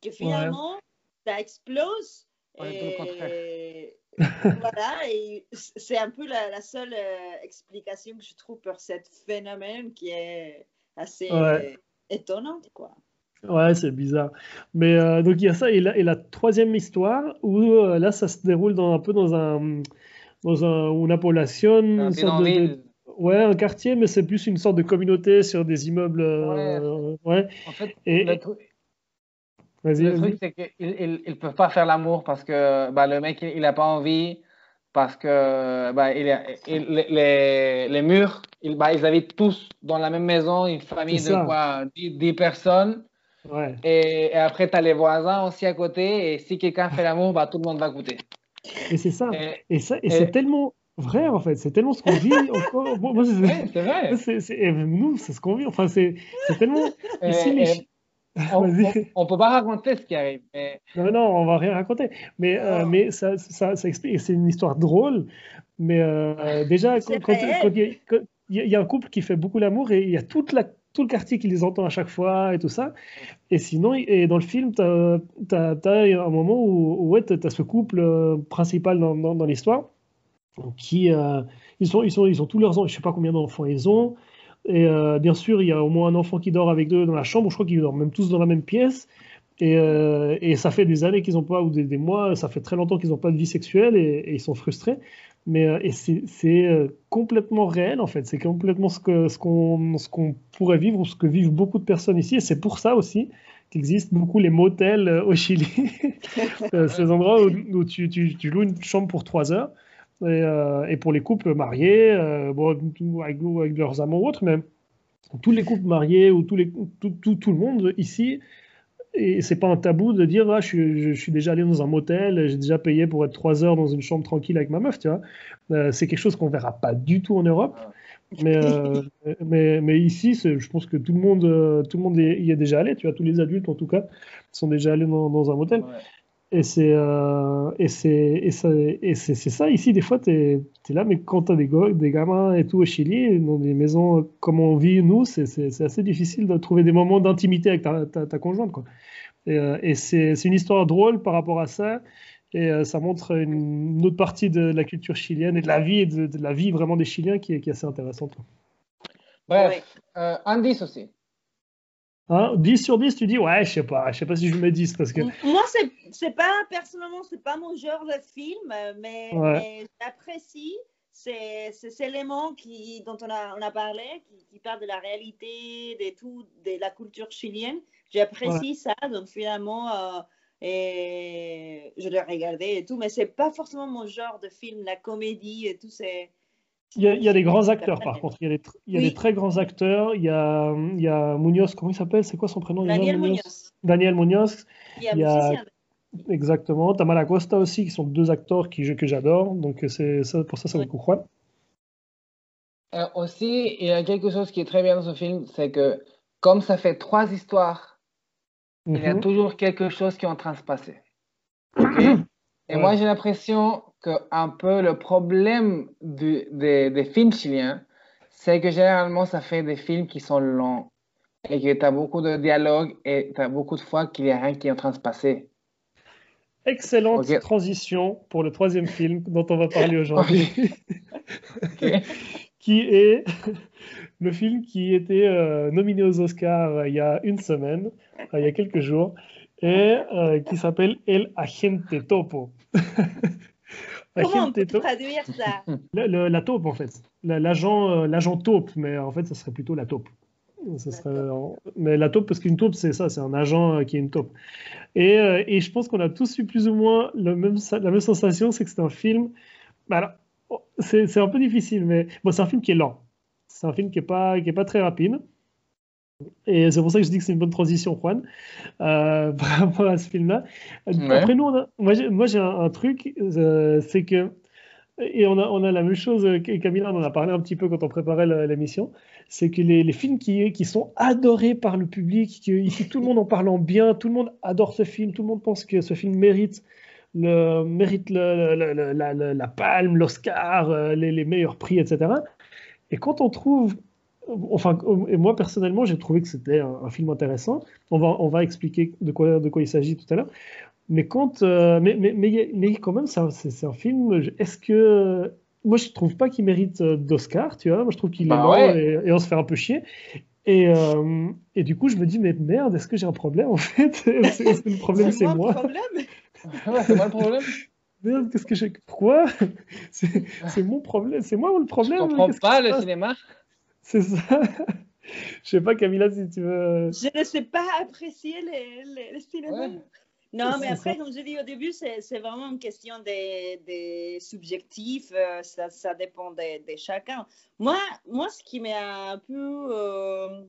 que finalement, ça explose. et, voilà, et c'est un peu la, seule euh, explication que je trouve pour ce phénomène qui est assez étonnante, quoi. Ouais, c'est bizarre. Mais euh, donc il y a ça et la, et la troisième histoire où euh, là ça se déroule dans, un peu dans un dans un, une appellation, une sorte de, ouais un quartier, mais c'est plus une sorte de communauté sur des immeubles. Euh, ouais. En fait, et, le truc, le truc c'est qu'ils ils, ils, peuvent pas faire l'amour parce que bah, le mec il, il a pas envie parce que bah, il, il, les, les, murs, ils, bah, ils habitent tous dans la même maison, une famille de quoi 10, 10 personnes. Et, après, tu as les voisins aussi à côté. Et si quelqu'un fait l'amour, bah, tout le monde va goûter. Et c'est ça. Et, ça, et, c'est tellement vrai, en fait. C'est tellement ce qu'on vit encore. Moi, c'est vrai. C'est, nous, c'est ce qu'on vit. Enfin, c'est, tellement. on, ne peut pas raconter ce qui arrive. Non, non, on va rien raconter. Mais, euh, mais ça, ça, ça explique. C'est une histoire drôle. Mais euh, déjà, quand, il y, a un couple qui fait beaucoup l'amour et il y a toute la tout le quartier qui les entend à chaque fois et tout ça. Et sinon, et dans le film, tu as, un moment où, ouais, tu as ce couple euh, principal dans, l'histoire qui euh, ils, sont, ils, sont, ils ont tous leurs enfants, je sais pas combien d'enfants ils ont. Et euh, bien sûr, il y a au moins un enfant qui dort avec eux dans la chambre. Je crois qu'ils dorment même tous dans la même pièce. Et, et ça fait des années qu'ils n'ont pas, ou des, mois, ça fait très longtemps qu'ils n'ont pas de vie sexuelle et, ils sont frustrés. Mais euh, et c'est euh, complètement réel en fait. C'est complètement ce qu'on ce qu'on pourrait vivre ou ce que vivent beaucoup de personnes ici. Et c'est pour ça aussi qu'existent beaucoup les motels euh, au Chili. Ces endroits où, tu, tu, tu, loues une chambre pour trois heures. Et, et pour les couples mariés, bon, avec, avec, leurs amants ou autres, mais tous les couples mariés ou tous les, tout, tout, tout le monde ici et c'est pas un tabou de dire ah, je, suis, déjà allé dans un motel, j'ai déjà payé pour être trois heures dans une chambre tranquille avec ma meuf, tu vois. Euh, c'est quelque chose qu'on verra pas du tout en Europe. Mais, euh, mais, mais, ici, je pense que tout le monde, euh, tout le monde y est déjà allé, tu vois, tous les adultes en tout cas sont déjà allés dans, un motel. Et c'est et c'est c'est ça ici des fois tu es, là mais quand tu as des, des gamins et tout au Chili dans des maisons comme on vit nous c'est assez difficile de trouver des moments d'intimité avec ta, ta, conjointe quoi. Et, euh, et c'est une histoire drôle par rapport à ça et euh, ça montre une, autre partie de la culture chilienne et de la vie de, la vie vraiment des Chiliens qui est, qui est assez intéressante. Bref, euh, Andy aussi. 10 hein, sur 10, tu dis ouais, je sais pas, je sais pas si je mets 10 parce que. Moi, c'est pas personnellement, c'est pas mon genre de film, mais, j'apprécie ces, ces, éléments qui, dont on a, on a parlé, qui, qui, parlent de la réalité, de tout, de la culture chilienne. J'apprécie ça, donc finalement, euh, et je l'ai regardé et tout, mais c'est pas forcément mon genre de film, la comédie et tout, c'est il y, a, des grands acteurs, par contre. Il y a des, il y a des très grands acteurs. Il y a, il y a Munoz, comment il s'appelle? C'est quoi son prénom Daniel Munoz? Daniel Munoz. Il y a, il y a exactement. Tamara Costa aussi, qui sont deux acteurs qui, que j'adore. Donc, c'est ça, pour ça, ça vaut le euh, aussi, il y a quelque chose qui est très bien dans ce film, c'est que comme ça fait trois histoires, il y a mhm. toujours quelque chose qui est en train de se passer. Et moi, j'ai l'impression un peu le problème des films chiliens, c'est que généralement, ça fait des films qui sont longs et que tu as beaucoup de dialogue et tu as beaucoup de fois qu'il n'y a rien qui est en train de se passer. Excellente transition pour le troisième film dont on va parler aujourd'hui, qui est le film qui était euh, nominé aux Oscars euh, il y a une semaine, euh, il y a quelques jours, et qui s'appelle El Agente Topo. Comment on peut traduire ça? La taupe, en fait. L'agent l'agent taupe, mais en fait, ça serait plutôt la taupe. serait... Mais la taupe, parce qu'une taupe, c'est ça, c'est un agent qui est une taupe. Et, et je pense qu'on a tous eu plus ou moins le même, la même sensation, c'est que c'est un film. Bah, c'est un peu difficile, mais bon, c'est un film qui est lent. C'est un film qui n'est pas, qui est pas très rapide. Et c'est pour ça que je dis que c'est une bonne transition, Juan, euh, par rapport à ce film-là. Après, nous, moi, j'ai un, truc, euh, c'est que, et on a, on a la même chose, Camilla on en a parlé un petit peu quand on préparait l'émission, c'est que les, les, films qui, qui sont adorés par le public, que, ici tout le monde en parlant bien, tout le monde adore ce film, tout le monde pense que ce film mérite le, mérite le, la, la, palme, l'Oscar, euh, les, les, meilleurs prix, etc. Et quand on trouve, enfin, et moi personnellement, j'ai trouvé que c'était un, film intéressant. On va, on va expliquer de quoi, de quoi il s'agit tout à l'heure. Mais quand, euh, mais, mais, mais, quand même, c'est un, film. Est-ce que moi, je trouve pas qu'il mérite euh, d'Oscar, tu vois. Moi, je trouve qu'il est bah et, on se fait un peu chier. Et, euh, et, du coup, je me dis, mais merde, est-ce que j'ai un problème en fait? Est-ce que le problème, c'est moi, c'est moi le problème Merde, qu'est-ce que j'ai. Pourquoi? C'est mon problème. C'est moi le problème? Je comprends pas le cinéma. C'est ça. Je sais pas, Camilla, si tu veux. Je ne sais pas apprécier les, les, cinéma. Non, mais après, comme je dis au début, c'est vraiment une question des de subjectifs. Euh, ça, ça, dépend de, de, chacun. Moi, moi, ce qui m'est un peu. Euh,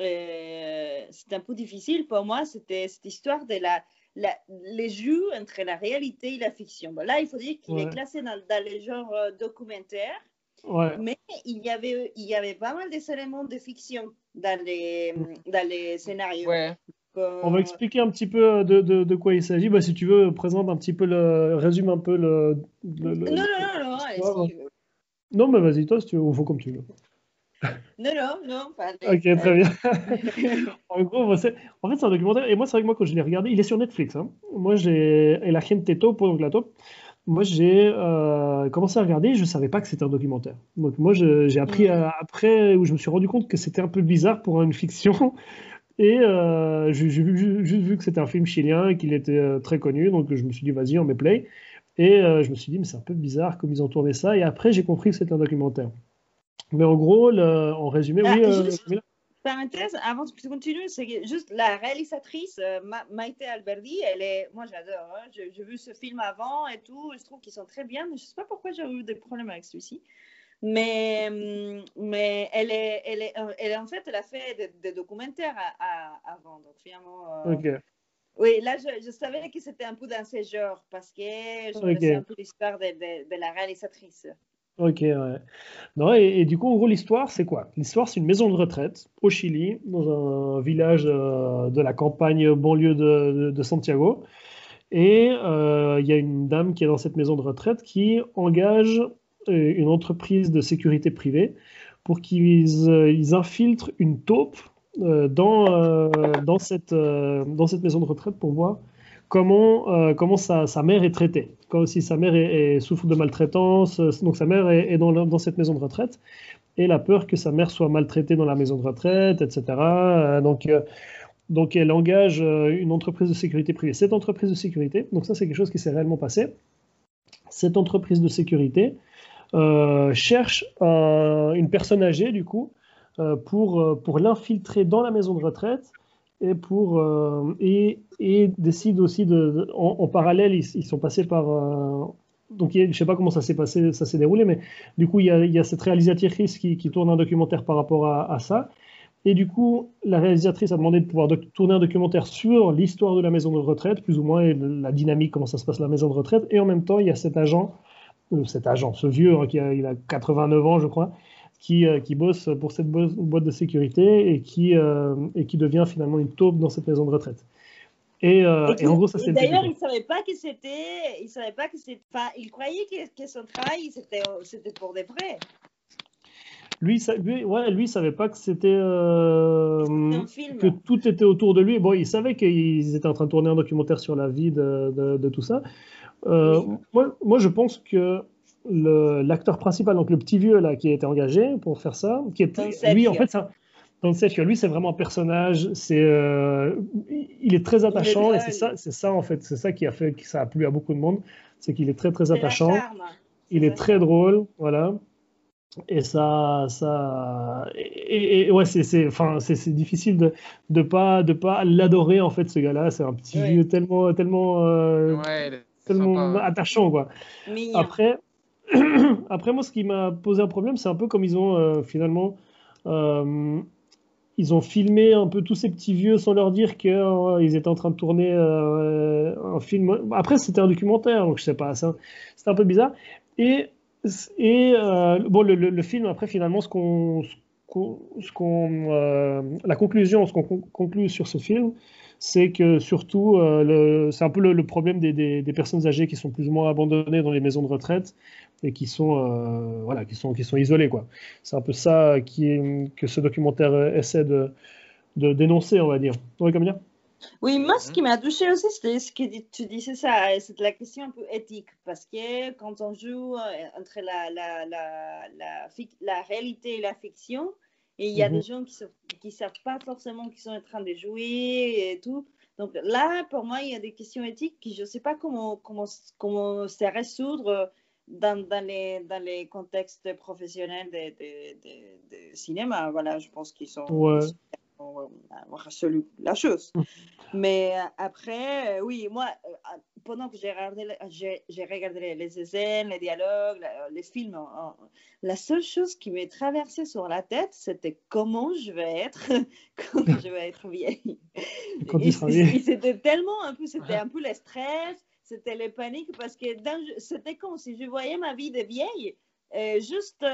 euh, c'est un peu difficile pour moi, c'était cette histoire de la les jeux entre la réalité et la fiction. là, il faut dire qu'il est classé dans, dans le genre euh, mais il y, avait, il y avait pas mal d'éléments de fiction dans les, dans les scénarios. On va expliquer un petit peu de, de, de quoi il s'agit. Bah, si tu veux, présente un petit peu le. résume un peu le. non, non, non, non. non, mais vas-y, toi, si tu veux, ou faut comme tu veux. Non, non, non, pas Ok, très bien. en gros, en fait, c'est un documentaire. Et moi, c'est vrai que moi, quand je l'ai regardé, il est sur Netflix. Hein. Moi, j'ai. Et la gente topo, donc la top. Moi, j'ai euh, commencé à regarder, je ne savais pas que c'était un documentaire. Donc, moi, j'ai appris mm. après, où je me suis rendu compte que c'était un peu bizarre pour une fiction. Et euh, j'ai juste vu que c'était un film chilien et qu'il était euh, très connu. Donc, je me suis dit, vas-y, on met play. Et je me suis dit, mais c'est un peu bizarre comme ils ont tourné ça. Et après, j'ai compris que c'était un documentaire. Mais en gros, en résumé, oui. Ah, euh, parenthèse, avant que continuer, c'est juste la réalisatrice, euh, Maite Alberdi, elle est, moi j'adore, hein, j'ai vu ce film avant et tout, je trouve qu'ils sont très bien, mais je ne sais pas pourquoi j'ai eu des problèmes avec celui-ci. Mais, hum, mais elle, est, elle, est, euh, elle, en fait, elle a fait des, documentaires à, avant, donc finalement. ok. Oui, là, je, je savais que c'était un peu dans ce genre parce que je connaissais un peu l'histoire de, de, de, la réalisatrice. Ok, ouais. Non, et, du coup, en gros, l'histoire, c'est quoi? L'histoire, c'est une maison de retraite au Chili, dans un village euh, de la campagne banlieue de, Santiago. Et euh, il y a une dame qui est dans cette maison de retraite qui engage euh, une entreprise de sécurité privée pour qu'ils ils infiltrent une taupe dans, dans, cette, dans cette maison de retraite pour voir comment, euh, comment sa, sa, mère est traitée. Si sa mère est, souffre de maltraitance, euh, donc sa mère est, dans, dans, cette maison de retraite, et la peur que sa mère soit maltraitée dans la maison de retraite, etc. Euh, donc, donc elle engage une entreprise de sécurité privée. Cette entreprise de sécurité, donc ça c'est quelque chose qui s'est réellement passé, cette entreprise de sécurité cherche une personne âgée, du coup, pour, pour l'infiltrer dans la maison de retraite et pour euh, et, et décide aussi de, en, parallèle ils, ils, sont passés par euh, donc je sais pas comment ça s'est passé ça s'est déroulé mais du coup il y a, il y a cette réalisatrice qui, qui, tourne un documentaire par rapport à, à, ça. Et du coup la réalisatrice a demandé de pouvoir tourner un documentaire sur l'histoire de la maison de retraite plus ou moins et la dynamique comment ça se passe la maison de retraite. Et en même temps il y a cet agent euh, cet agent ce vieux hein, qui a, il a 89 ans je crois qui, euh, qui bosse pour cette boîte de sécurité et qui, euh, et qui devient finalement une taupe dans cette maison de retraite. Et, euh, et, en gros, ça c'est. D'ailleurs, il ne savait pas que c'était. Il savait pas que c'était. Enfin, il croyait que, que son travail c'était, c'était pour des vrais. lui, ça, lui, ouais, lui, savait pas que c'était euh, que tout était autour de lui. Bon, il savait qu'ils étaient en train de tourner un documentaire sur la vie de, de, tout ça. Euh, moi, moi, je pense que l'acteur principal, donc le petit vieux là, qui a été engagé pour faire ça, qui est lui, en fait, ça, dans le lui, c'est vraiment un personnage. C'est, euh, il est très attachant et c'est ça, c'est ça en fait, c'est ça qui a fait que ça a plu à beaucoup de monde, c'est qu'il est très très attachant. Il est très drôle, voilà. Et ça, ça, et, ouais, c'est, enfin, c'est, difficile de de pas de pas l'adorer en fait ce gars-là. C'est un petit vieux tellement tellement euh, tellement attachant quoi. Après, après moi, ce qui m'a posé un problème, c'est un peu comme ils ont euh, finalement. Euh, ils ont filmé un peu tous ces petits vieux sans leur dire qu'ils euh, étaient en train de tourner un film. Après, c'était un documentaire, donc je sais pas, c'était un peu bizarre. Et bon, le, film, après, finalement, ce qu'on, la conclusion, ce qu'on conclut sur ce film, c'est que surtout, euh, c'est un peu le, problème des, des, personnes âgées qui sont plus ou moins abandonnées dans les maisons de retraite et qui sont, voilà, qui sont, qui sont isolées, quoi. C'est un peu ça qui que ce documentaire essaie de, de dénoncer, on va dire. Oui, Camilla? Oui, moi, ce qui m'a touché aussi, c'était ce que tu disais ça, c'est la question un peu éthique, parce que quand on joue euh, entre la, la, la, la, la réalité et la fiction, et il y a des mhm. gens qui ne savent pas forcément qu'ils sont en train de jouer et tout. Donc là, pour moi, il y a des questions éthiques qui je ne sais pas comment, comment, comment se résoudre dans, dans, les, dans les contextes professionnels de, de, de, cinéma. Voilà, je pense qu'ils sont la chose. Mais euh, après, euh, oui, moi, euh, pendant que j'ai regardé, j'ai regardé les scènes, les dialogues, les films, la seule chose qui m'est traversée sur la tête, c'était comment je vais être quand je vais être vieille. C'était tellement un peu, c'était un peu le stress, c'était les paniques, parce que c'était comme si je voyais ma vie de vieille, juste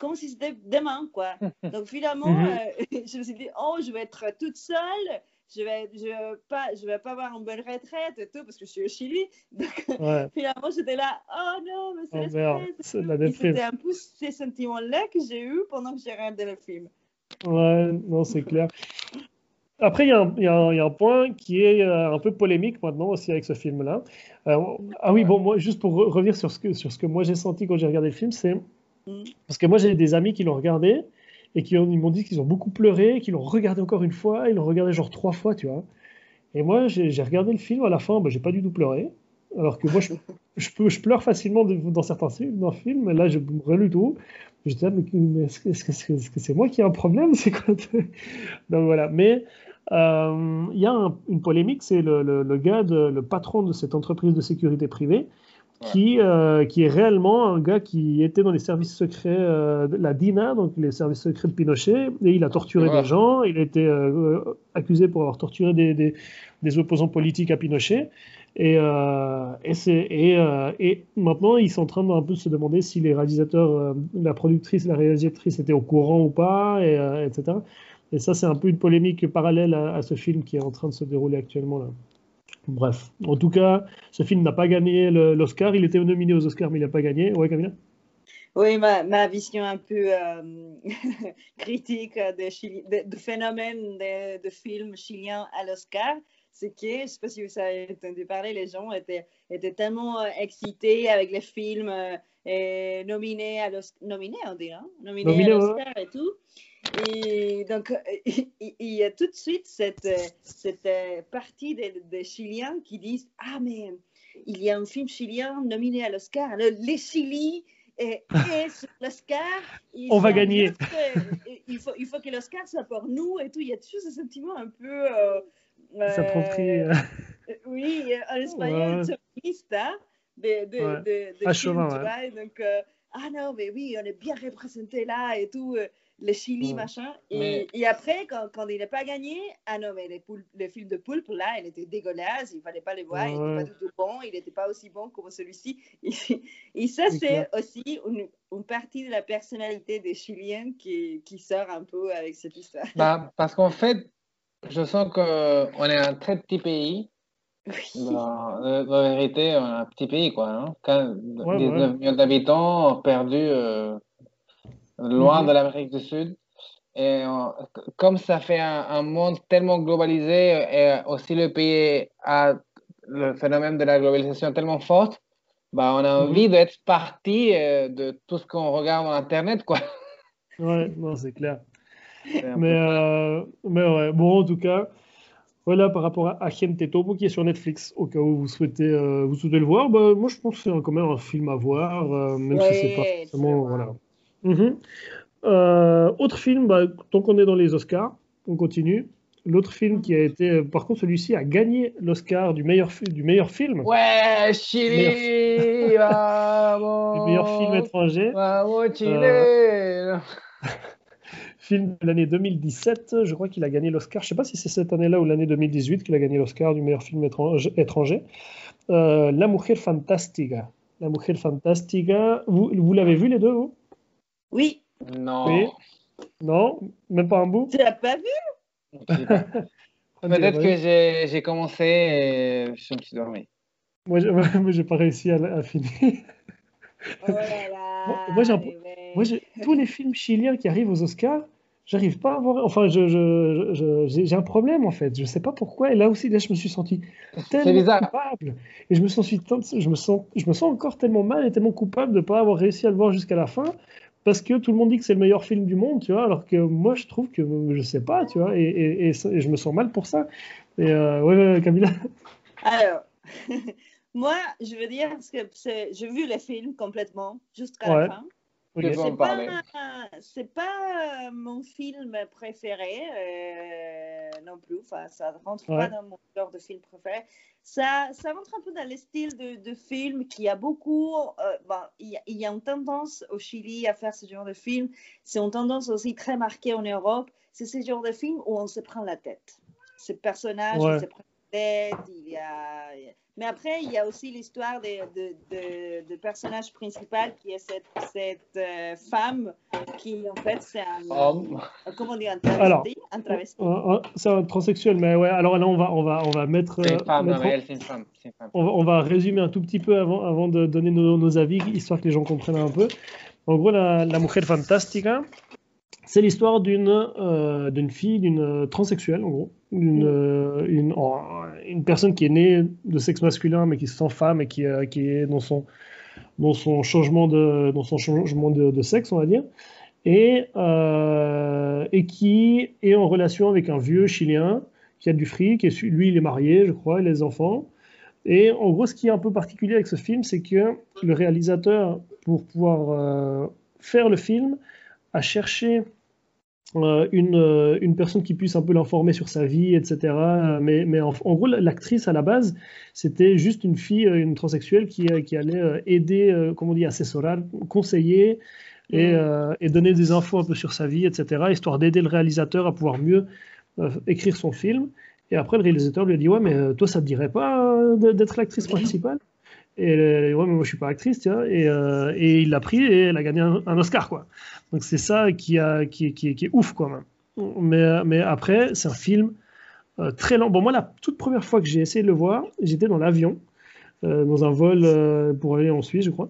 comme si c'était demain, quoi. Donc finalement, mhm. euh, je me suis dit, oh, je vais être toute seule, je vais, je vais pas, je vais pas avoir une bonne retraite et tout parce que je suis au Chili. Donc finalement, j'étais là, oh non, mais c'est oh, C'était un peu ces sentiments-là que j'ai eu pendant que j'ai regardé le film. Ouais, non, c'est clair. Après, il y, y, a un point qui est euh, un peu polémique maintenant aussi avec ce film-là. Euh, ah oui, bon, moi, juste pour revenir sur ce que, sur ce que moi j'ai senti quand j'ai regardé le film, c'est Mm. Parce que moi, j'ai des amis qui l'ont regardé et qui m'ont dit qu'ils ont beaucoup pleuré, qu'ils l'ont regardé encore une fois, ils l'ont regardé genre trois fois, tu vois. Et moi, j'ai regardé le film, à la fin, bah, j'ai pas du tout pleuré. Alors que moi, je, pleure facilement dans certains films, mais là, je ne du tout. Je disais, mais, est-ce que c'est moi qui ai un problème? C'est quoi Donc voilà. Mais euh, il y a une polémique, c'est le, gars, le patron de cette entreprise de sécurité privée, qui, euh, qui est réellement un gars qui était dans les services secrets euh, de la DINA, donc les services secrets de Pinochet, et il a torturé des gens, il a été euh, accusé pour avoir torturé des, des, des, opposants politiques à Pinochet. Et, et, et, et, maintenant, ils sont en train d'un peu se demander si les réalisateurs, la productrice, la réalisatrice étaient au courant ou pas, et, etc. Et ça, c'est un peu une polémique parallèle à, à, ce film qui est en train de se dérouler actuellement là. Bref, en tout cas, ce film n'a pas gagné l'Oscar. Il était nominé aux Oscars, mais il n'a pas gagné. Ouais, Camilla? Oui, ma, ma, vision un peu euh, critique du phénomène de, de films chiliens à l'Oscar, c'est que, je ne sais pas si vous avez entendu parler, les gens étaient, étaient tellement euh, excités avec les films euh, nominés à l'Oscar, nominés on dit, hein? nominés à l'Oscar et tout. Et donc, il y a tout de suite cette, cette partie des, Chiliens qui disent Ah, mais il y a un film chilien nominé à l'Oscar, les Chili est, sur l'Oscar. On va gagner. il, faut, il faut que l'Oscar soit pour nous et tout. Il y a toujours ce sentiment un peu. Euh, euh, oui, en espagnol, ouais. hein, de, de, ouais. de, de film, Donc, euh, ah non, mais oui, on est bien représenté là et tout le Chili, machin. Et, et, après, quand, quand il n'a pas gagné, ah non, mais les le film de Poulpe, là, il était dégueulasse, il ne fallait pas le voir, il n'était pas du tout bon, il n'était pas aussi bon comme celui-ci. Et, ça, c'est aussi une, une, partie de la personnalité des Chiliens qui, qui sort un peu avec cette histoire. Bah, parce qu'en fait, je sens qu'on est un très petit pays. Oui. la vérité, on est un petit pays, quoi. Hein. 19 millions d'habitants, perdu. Euh, loin mhm. de l'Amérique du Sud. Et comme ça fait un, monde tellement globalisé et aussi le pays a le phénomène de la globalisation tellement forte, bah, on a mhm. envie d'être partie euh, de tout ce qu'on regarde sur Internet, quoi. Ouais, non, c'est clair. Mais, euh, mais ouais, bon, en tout cas, voilà par rapport à Achim Tetobo qui est sur Netflix, au cas où vous souhaitez, euh, vous souhaitez le voir, bah, moi je pense que c'est quand même un film à voir, même si c'est pas forcément. Voilà. Mhm. autre film, bah, tant qu'on est dans les Oscars, on continue. L'autre film qui a été, par contre, celui-ci a gagné l'Oscar du meilleur, du meilleur film. Ouais, Chili Du meilleur film étranger. Chili euh, Film de l'année 2017, je crois qu'il a gagné l'Oscar. Je ne sais pas si c'est cette année-là ou l'année 2018 qu'il a gagné l'Oscar du meilleur film étranger. Euh, La Mujer Fantastica. La Mujer Fantastica. Vous, vous l'avez vu les deux, vous? Oui. Non. Non Même pas un bout Tu l'as pas vu? Peut-être que j'ai commencé et je me suis dormi. Moi, j'ai pas réussi à, finir. Oh là là, moi, j'ai tous les films chiliens qui arrivent aux Oscars, j'arrive pas à voir. Enfin, j'ai je, un problème en fait. Je sais pas pourquoi. Et là aussi, là, je me suis senti tellement coupable. Et je me, sens, je, me sens, je me sens encore tellement mal et tellement coupable de ne pas avoir réussi à le voir jusqu'à la fin parce que tout le monde dit que c'est le meilleur film du monde, tu vois, alors que moi je trouve que je sais pas, tu vois, et, je me sens mal pour ça. Et euh, ouais, Camilla. Alors, moi, je veux dire que j'ai vu le film complètement jusqu'à la fin. Okay. C'est pas, pas euh, mon film préféré euh, non plus. Enfin, ça rentre pas dans mon genre de film préféré. Ça, ça rentre un peu dans le style de, de film qui a beaucoup. Euh, bon, il, y a, une tendance au Chili à faire ce genre de film. C'est une tendance aussi très marquée en Europe. C'est ce genre de film où on se prend la tête. Ce personnage, on se prend la tête. Il y a mais après, il y a aussi l'histoire de, de, de, personnage principal qui est cette, cette euh, femme qui, en fait, c'est un. Homme. Euh, comment dire Un travesti, alors, un travesti. c'est un transsexuel, mais ouais, alors là, on va, on va, on va mettre. C'est une femme, mettre, elle, c'est une femme. Une femme. On, va, on, va, résumer un tout petit peu avant, avant de donner nos, nos, avis, histoire que les gens comprennent un peu. En gros, la, la Mujer Fantástica, c'est l'histoire d'une euh, d'une fille, d'une transsexuelle, en gros, une, euh, une, une, personne qui est née de sexe masculin mais qui se sent femme et qui, euh, est dans son, dans son changement, de, dans son changement de sexe, on va dire, et, et qui est en relation avec un vieux chilien qui a du fric, et lui il est marié, je crois, il a des enfants. Et en gros, ce qui est un peu particulier avec ce film, c'est que le réalisateur, pour pouvoir faire le film, a cherché euh, une, euh, une, personne qui puisse un peu l'informer sur sa vie, etc. Mais, mais en, gros, l'actrice à la base, c'était juste une fille, euh, une transsexuelle qui, qui allait aider, comment on dit, assessorer, conseiller et, et, donner des infos un peu sur sa vie, etc. Histoire d'aider le réalisateur à pouvoir mieux écrire son film. Et après, le réalisateur lui a dit Ouais, mais toi, ça te dirait pas d'être l'actrice principale? Et elle, ouais, mais moi je suis pas actrice, tu vois. Et, euh, et il l'a pris et elle a gagné un, Oscar, quoi. Donc c'est ça qui, a, qui, qui, est ouf, quoi. Même. Mais, mais après, c'est un film euh, très lent. Bon, moi, la toute première fois que j'ai essayé de le voir, j'étais dans l'avion, euh, dans un vol pour aller en Suisse, je crois.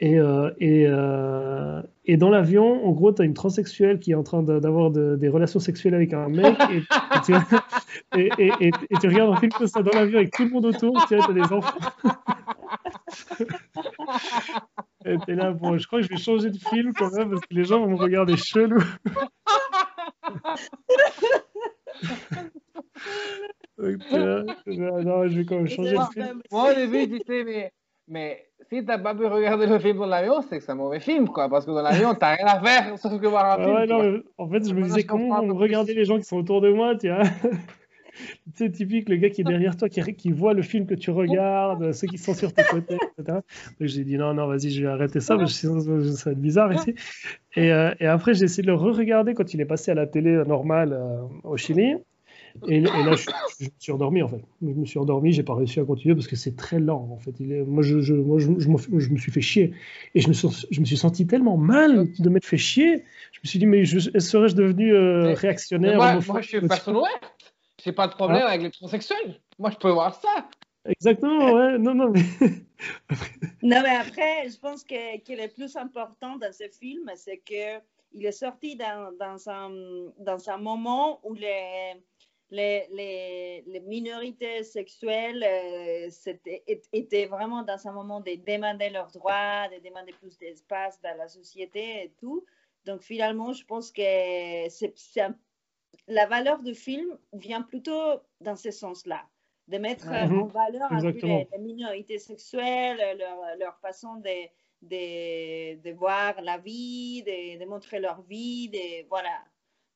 Et, et, et, dans l'avion, en gros, tu as une transsexuelle qui est en train d'avoir des relations sexuelles avec un mec. Et, tu, et, tu, regardes un film comme ça dans l'avion avec tout le monde autour. Tu as des enfants. Et là, bon, je crois que je vais changer de film quand même parce que les gens vont me regarder chelou. Donc, euh, non, je vais quand même changer de film. Moi, au début, je disais, mais, mais si t'as pas pu regarder le film dans l'avion, c'est que c'est un mauvais film, quoi. Parce que dans l'avion, t'as rien à faire sauf que voir un film. Ouais, non, en fait, je me disais, comment vont regarder les gens qui sont autour de moi, tu vois c'est typique le gars qui est derrière toi, qui, qui, voit le film que tu regardes, ceux qui sont sur tes côtés, etc. Donc j'ai dit non, non, vas-y, je vais arrêter ça, parce que sinon ça va être bizarre ici. Et, euh, et après, j'ai essayé de le re-regarder quand il est passé à la télé normale euh, au Chili. Et, là, je, me suis endormi en fait. Je me suis endormi, j'ai pas réussi à continuer parce que c'est très lent en fait. Il est, moi, je, je, moi je, je, me suis fait chier. Et je me, suis, je me suis senti tellement mal de m'être fait chier. Je me suis dit, mais serais-je devenu euh, réactionnaire Moi, moi, je suis personne j'ai pas de problème ah. avec les transsexuels. Moi, je peux voir ça. Exactement, ouais. Non, non, mais. non, mais après, je pense que, que le plus important dans ce film, c'est que il est sorti dans, dans, un, dans un moment où les, les, les, minorités sexuelles euh, étaient vraiment dans un moment de demander leurs droits, de demander plus d'espace dans la société et tout. Donc finalement, je pense que c'est, la valeur du film vient plutôt dans ce sens-là, de mettre en valeur les, minorités sexuelles, leur, leur façon de, de, de, voir la vie, de, de montrer leur vie, de, voilà.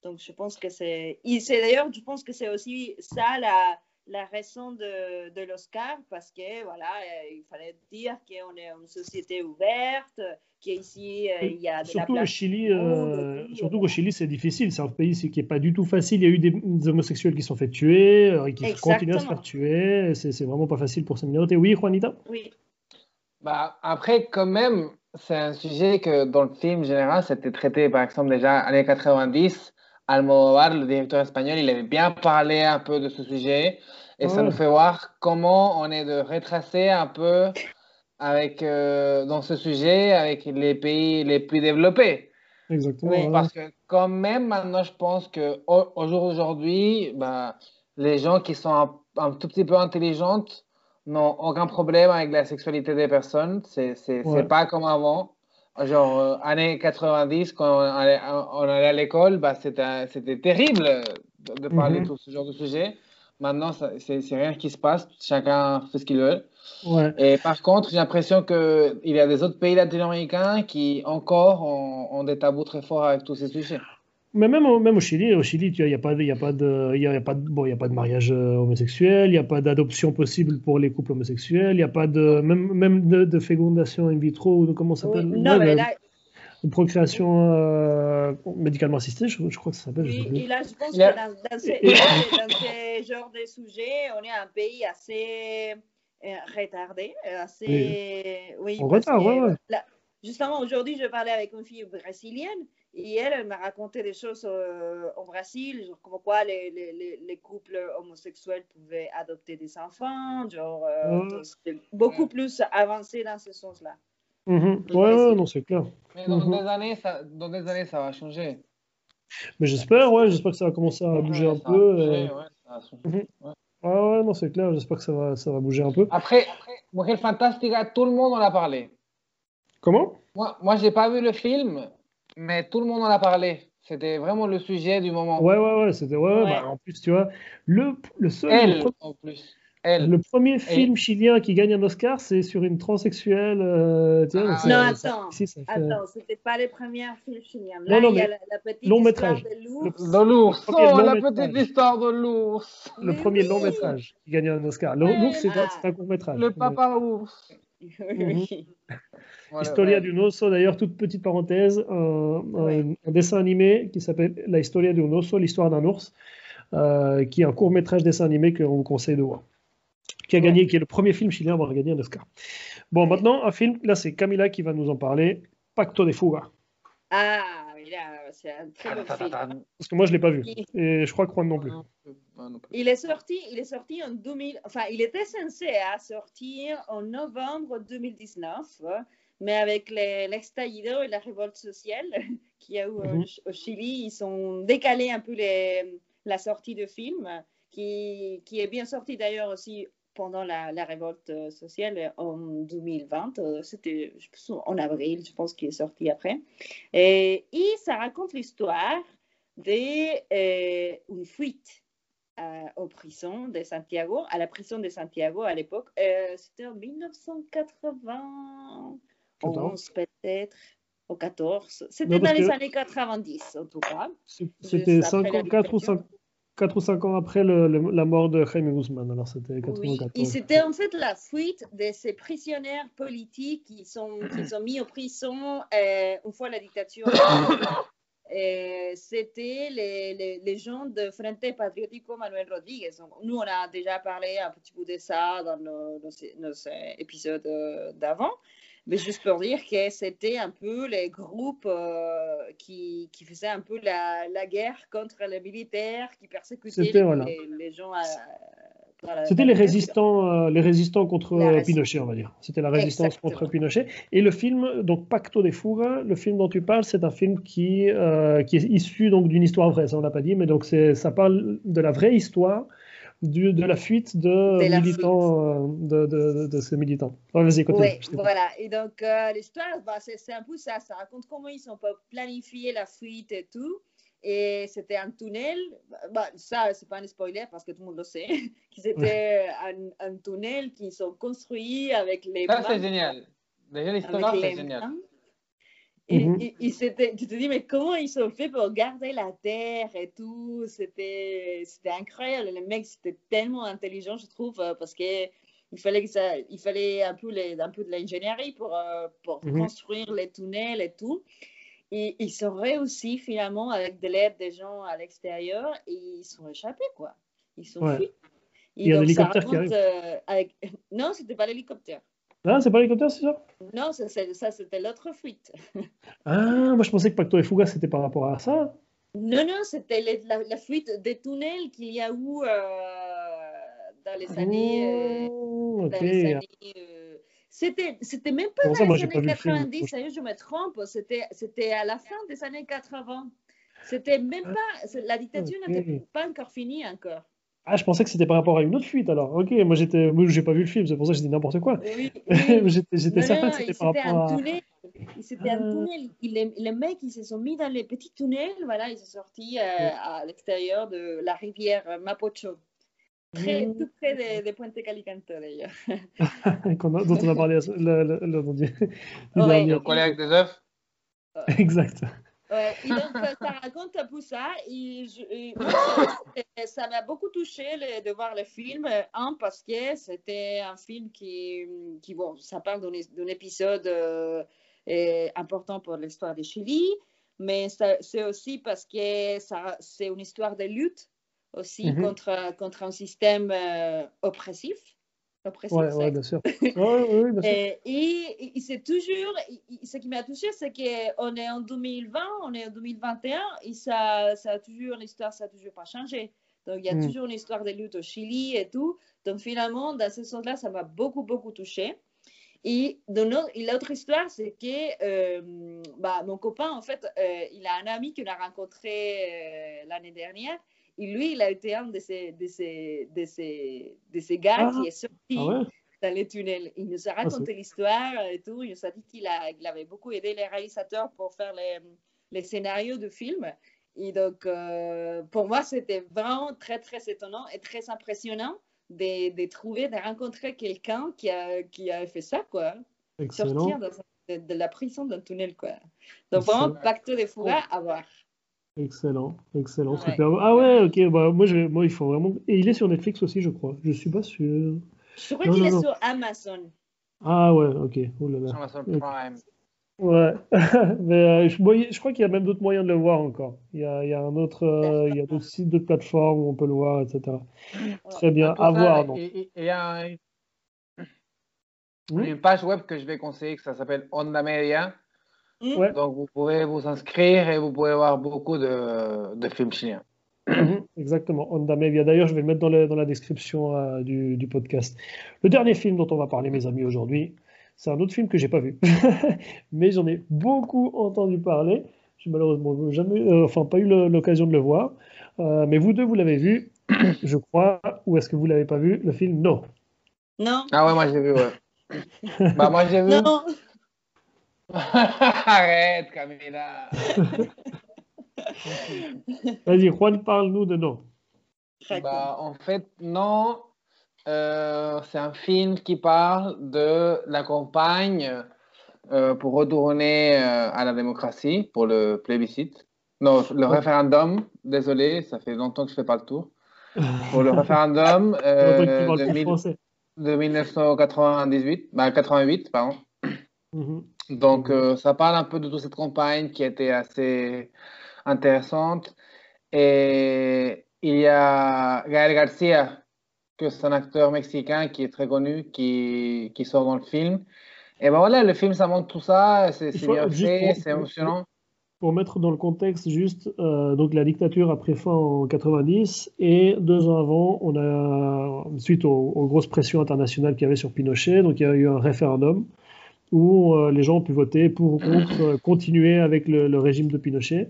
Donc, je pense que c'est. c'est d'ailleurs, je pense que c'est aussi ça la, la raison de, de l'Oscar, parce que, voilà, euh, il fallait dire qu'on est une société ouverte, qu'ici, euh, il y a de surtout la Au Chili, euh, surtout qu'au Chili, c'est difficile. C'est un pays qui n'est pas du tout facile. Il y a eu des, homosexuels qui sont fait tuer, et qui continuent à se faire tuer. C'est vraiment pas facile pour ces minorités. Oui, Juanita? Oui. Bah, après, quand même, c'est un sujet que dans le film général, c'était traité, par exemple, déjà années 90 Almodovar, le directeur espagnol, il avait bien parlé un peu de ce sujet et ça nous fait voir comment on est de retracer un peu avec, euh, dans ce sujet avec les pays les plus développés. Exactement. Parce que quand même, maintenant, je pense qu'au jour d'aujourd'hui, ben, les gens qui sont un, tout petit peu intelligentes n'ont aucun problème avec la sexualité des personnes. C'est n'est pas comme avant. Genre, euh, années 90, quand on allait, on allait à l'école, bah, c'était terrible de, parler mhm. de tout ce genre de sujet. Maintenant, c'est rien qui se passe, chacun fait ce qu'il veut. Ouais. Et par contre, j'ai l'impression qu'il y a des autres pays latino-américains qui encore ont, des tabous très forts avec tous ces sujets. Mais même, au, même au Chili, au Chili, il n'y a, pas de, y a pas de, y a, pas de, bon, y a pas de mariage euh, homosexuel, il n'y a pas d'adoption possible pour les couples homosexuels, il n'y a pas de, même, même de, de fécondation in vitro, ou comment ça s'appelle? Non, mais là... De procréation euh, médicalement assistée, je, je, crois que ça s'appelle. Oui, et là, je pense que dans, dans, ces genres de sujets, on est un pays assez euh, retardé, assez... Oui, en retard, ouais, ouais. justement, aujourd'hui, je parlais avec une fille brésilienne et elle, elle m'a raconté des choses euh, au Brésil, genre comme quoi les, les, les, couples homosexuels pouvaient adopter des enfants, genre euh, mmh. beaucoup plus avancé dans ce sens-là. Mmh. Ouais, non, c'est clair. Mais dans, mmh. des années, ça, dans des années, ça va changer. Mais j'espère, ouais, j'espère que ça va commencer à bouger un peu. Bouger, ouais, ça va changer. Ouais. ouais, non, c'est clair, j'espère que ça va, ça va bouger un peu. Après, après Mujer Fantastica, tout le monde en a parlé. Comment? Moi, moi j'ai pas vu le film, mais tout le monde en a parlé. C'était vraiment le sujet du moment. Ouais, ouais, ouais. C'était, ouais, Bah, en plus, tu vois, le, le seul. Elle, le, en plus. Elle. le premier film chilien qui gagne un Oscar, c'est sur une transsexuelle. Euh, tu vois, ah, non, attends. Si, fait... Attends, c'était pas les premiers films chiliens. Là, non, non, il y a la, la petite long métrage. de l'ours. Oh, la petite histoire de l'ours. Le premier long métrage qui gagne un Oscar. L'ours, c'est, un court métrage. Le papa ours. Oui. Historia de un oso, d'ailleurs, toute petite parenthèse, un, dessin animé qui s'appelle La Historia de un oso, l'histoire d'un ours, euh, qui est un court métrage dessin animé qu'on vous conseille de voir. Qui a gagné, qui est le premier film chilien à avoir gagné un Oscar. Bon, maintenant, un film, là c'est Camila qui va nous en parler, Pacto de Fuga. Ah, c'est un très bon film. Parce que moi je ne l'ai pas vu, et je crois que Juan non plus. Il est sorti, il est sorti en 2000, enfin il était censé à sortir en novembre 2019, mais avec l'estallido et la révolte sociale qu'il y a eu mhm. au, Chili, ils ont décalé un peu les, la sortie de film, qui, qui est bien sorti d'ailleurs aussi pendant la, la, révolte sociale en 2020. C'était en avril, je pense qu'il est sorti après. Et, et ça raconte l'histoire d'une euh, fuite euh, aux prisons de Santiago, à la prison de Santiago à l'époque. Euh, c'était en 1980. 11 peut-être, ou 14. C'était dans les années 90 en tout cas. C'était 4 ou 5 4 ou 5 ans après le, la mort de Jaime Guzman, alors c'était 94. Oui, et c'était en fait la fuite de ces prisonniers politiques qui sont, qui sont mis en prison euh, une fois la dictature. c'était les, les, les, gens de Frente Patriótico Manuel Rodríguez. Nous, on a déjà parlé un petit peu de ça dans nos, nos, nos épisodes euh, d'avant. Mais juste pour dire que c'était un peu les groupes euh, qui, qui, faisaient un peu la, la, guerre contre les militaires, qui persécutaient les, les, gens. C'était les résistants, euh, les résistants contre Pinochet, on va dire. C'était la résistance contre Pinochet. Et le film, donc Pacto de Fuga, le film dont tu parles, c'est un film qui, euh, qui est issu donc d'une histoire vraie, ça on l'a pas dit, mais donc ça parle de la vraie histoire du, de la fuite de, militants, euh, De, de, ces militants. Vas-y, oui, voilà. Et donc l'histoire, bah, c'est un peu ça. Ça raconte comment ils ont planifié la fuite et tout. Et c'était un tunnel, bah, ça, c'est pas un spoiler parce que tout le monde le sait, c'était un, un, tunnel qui sont construits avec les Ça, c'est génial. Déjà, l'histoire, c'est génial. Et, mm -hmm. tu te dis, mais comment ils ont fait pour garder la terre et tout? C'était incroyable. Les mecs, c'était tellement intelligent, je trouve, euh, parce que il fallait, que ça, il fallait un, peu les, un peu de l'ingénierie pour, euh, pour mm -hmm. construire les tunnels et tout. Et ils sont réussi finalement avec de l'aide des gens à l'extérieur et ils sont échappés quoi. Ils sont fuis. Il y a l'hélicoptère qui arrive. Euh, avec... Non, c'était pas l'hélicoptère. Ah, c'est pas l'hélicoptère, c'est ça? Non, ça, ça c'était l'autre fuite. ah, moi je pensais que Pacto et Fuga c'était par rapport à ça. Non, non, c'était la, fuite des tunnels qu'il y a eu euh, dans les années. Oh, dans les années c'était, c'était même pas dans les années 90, je me trompe, c'était, c'était à la fin des années 80. C'était même ah, pas, la dictature n'était pas encore finie encore. Ah, je pensais que c'était par rapport à une autre fuite alors. Ok, moi j'étais, moi j'ai pas vu le film, c'est pour ça que j'ai dit n'importe quoi. Oui, j'étais, j'étais certain que c'était par rapport un Tunnel. C'était un ah. tunnel. Les, les, mecs, ils se sont mis dans les petits tunnels. Voilà, ils sont sortis euh, à l'extérieur de la rivière Mapocho. Très, tout près des, des Puente Calicanto, d'ailleurs. dont on a parlé le, le, le, le ouais, Le collègue des œufs? Exact. Ouais, et donc, ça raconte un peu ça. Et, je, et ça m'a beaucoup touché le, de voir le film. Un, parce que c'était un film qui, qui, bon, ça parle d'un épisode euh, important pour l'histoire du Chili, mais c'est aussi parce que c'est une histoire de lutte aussi mm -hmm. contre, contre un système euh, oppressif. oppressif ouais, ouais, bien sûr. ouais, ouais, bien sûr. Et, et, et c'est toujours, ce qui m'a touché, c'est qu'on est en 2020, on est en 2021, et ça, ça a toujours, l'histoire, ça n'a toujours pas changé. Donc, il y a mm. toujours une histoire de lutte au Chili et tout. Donc, finalement, dans ce sens-là, ça m'a beaucoup, beaucoup touché. Et, l'autre histoire, c'est que euh, bah, mon copain, en fait, euh, il a un ami qu'il a rencontré euh, l'année dernière et lui, il a été un de ces, de ces, de ces, de ces gars ah. qui est sorti ah dans les tunnels. Il nous a ah, raconté l'histoire et tout. Il nous a dit qu'il il avait beaucoup aidé les réalisateurs pour faire les, les scénarios de films. Et donc, euh, pour moi, c'était vraiment très, très étonnant et très impressionnant de, de trouver, de rencontrer quelqu'un qui a, qui a fait ça, quoi. Excellent. Sortir de, de, la prison d'un tunnel, quoi. Donc, vraiment, Pacte de Fuga à voir. Excellent, excellent, super. Ah ouais, ok, bah, moi, je, moi il faut vraiment. Et il est sur Netflix aussi, je crois. Je suis pas sûr. Je crois qu'il est sur Amazon. Ah ouais, ok. Oh là là. Amazon Prime. Ouais, mais euh, je, je, crois qu'il y a même d'autres moyens de le voir encore. Il y a, il y a un autre, euh, il y a d'autres sites, d'autres plateformes où on peut le voir, etc. Très bien, à voir. Il y a une page web que je vais conseiller, que ça s'appelle Onda Media. Donc, vous pouvez vous inscrire et vous pouvez voir beaucoup de, de films chiliens. Exactement, Onda Media. D'ailleurs, je vais le mettre dans, dans la description euh, du, du, podcast. Le dernier film dont on va parler, mes amis, aujourd'hui, c'est un autre film que j'ai pas vu, mais j'en ai beaucoup entendu parler. J'ai malheureusement jamais, euh, enfin, pas eu l'occasion de le voir. Euh, mais vous deux, vous l'avez vu, je crois. Ou est-ce que vous l'avez pas vu Le film? Non. Non. Ah ouais, moi j'ai vu, ouais. bah, moi j'ai vu. Non. Arrête, Camila. Vas-y, Juan, parle-nous de Non. Bah, en fait, Non, euh, c'est un film qui parle de la campagne euh, pour retourner euh, à la démocratie, pour le plébiscite. Non, le référendum, désolé, ça fait longtemps que je ne fais pas le tour. Pour le référendum de, de, 1998, bah, 88, pardon. Mm-hmm. Donc, euh, ça parle un peu de toute cette campagne qui a été assez intéressante. Et il y a Gael Garcia, que c'est un acteur mexicain qui est très connu, qui, qui sort dans le film. Et ben voilà, le film, ça montre tout ça, c'est bien fait, c'est émotionnant. pour mettre dans le contexte juste, euh, donc la dictature a pris fin en 90 et deux ans avant, on a, suite aux, grosses pressions internationales qu'il y avait sur Pinochet, donc il y a eu un référendum où euh, les gens ont pu voter pour ou contre euh, continuer avec le, régime de Pinochet.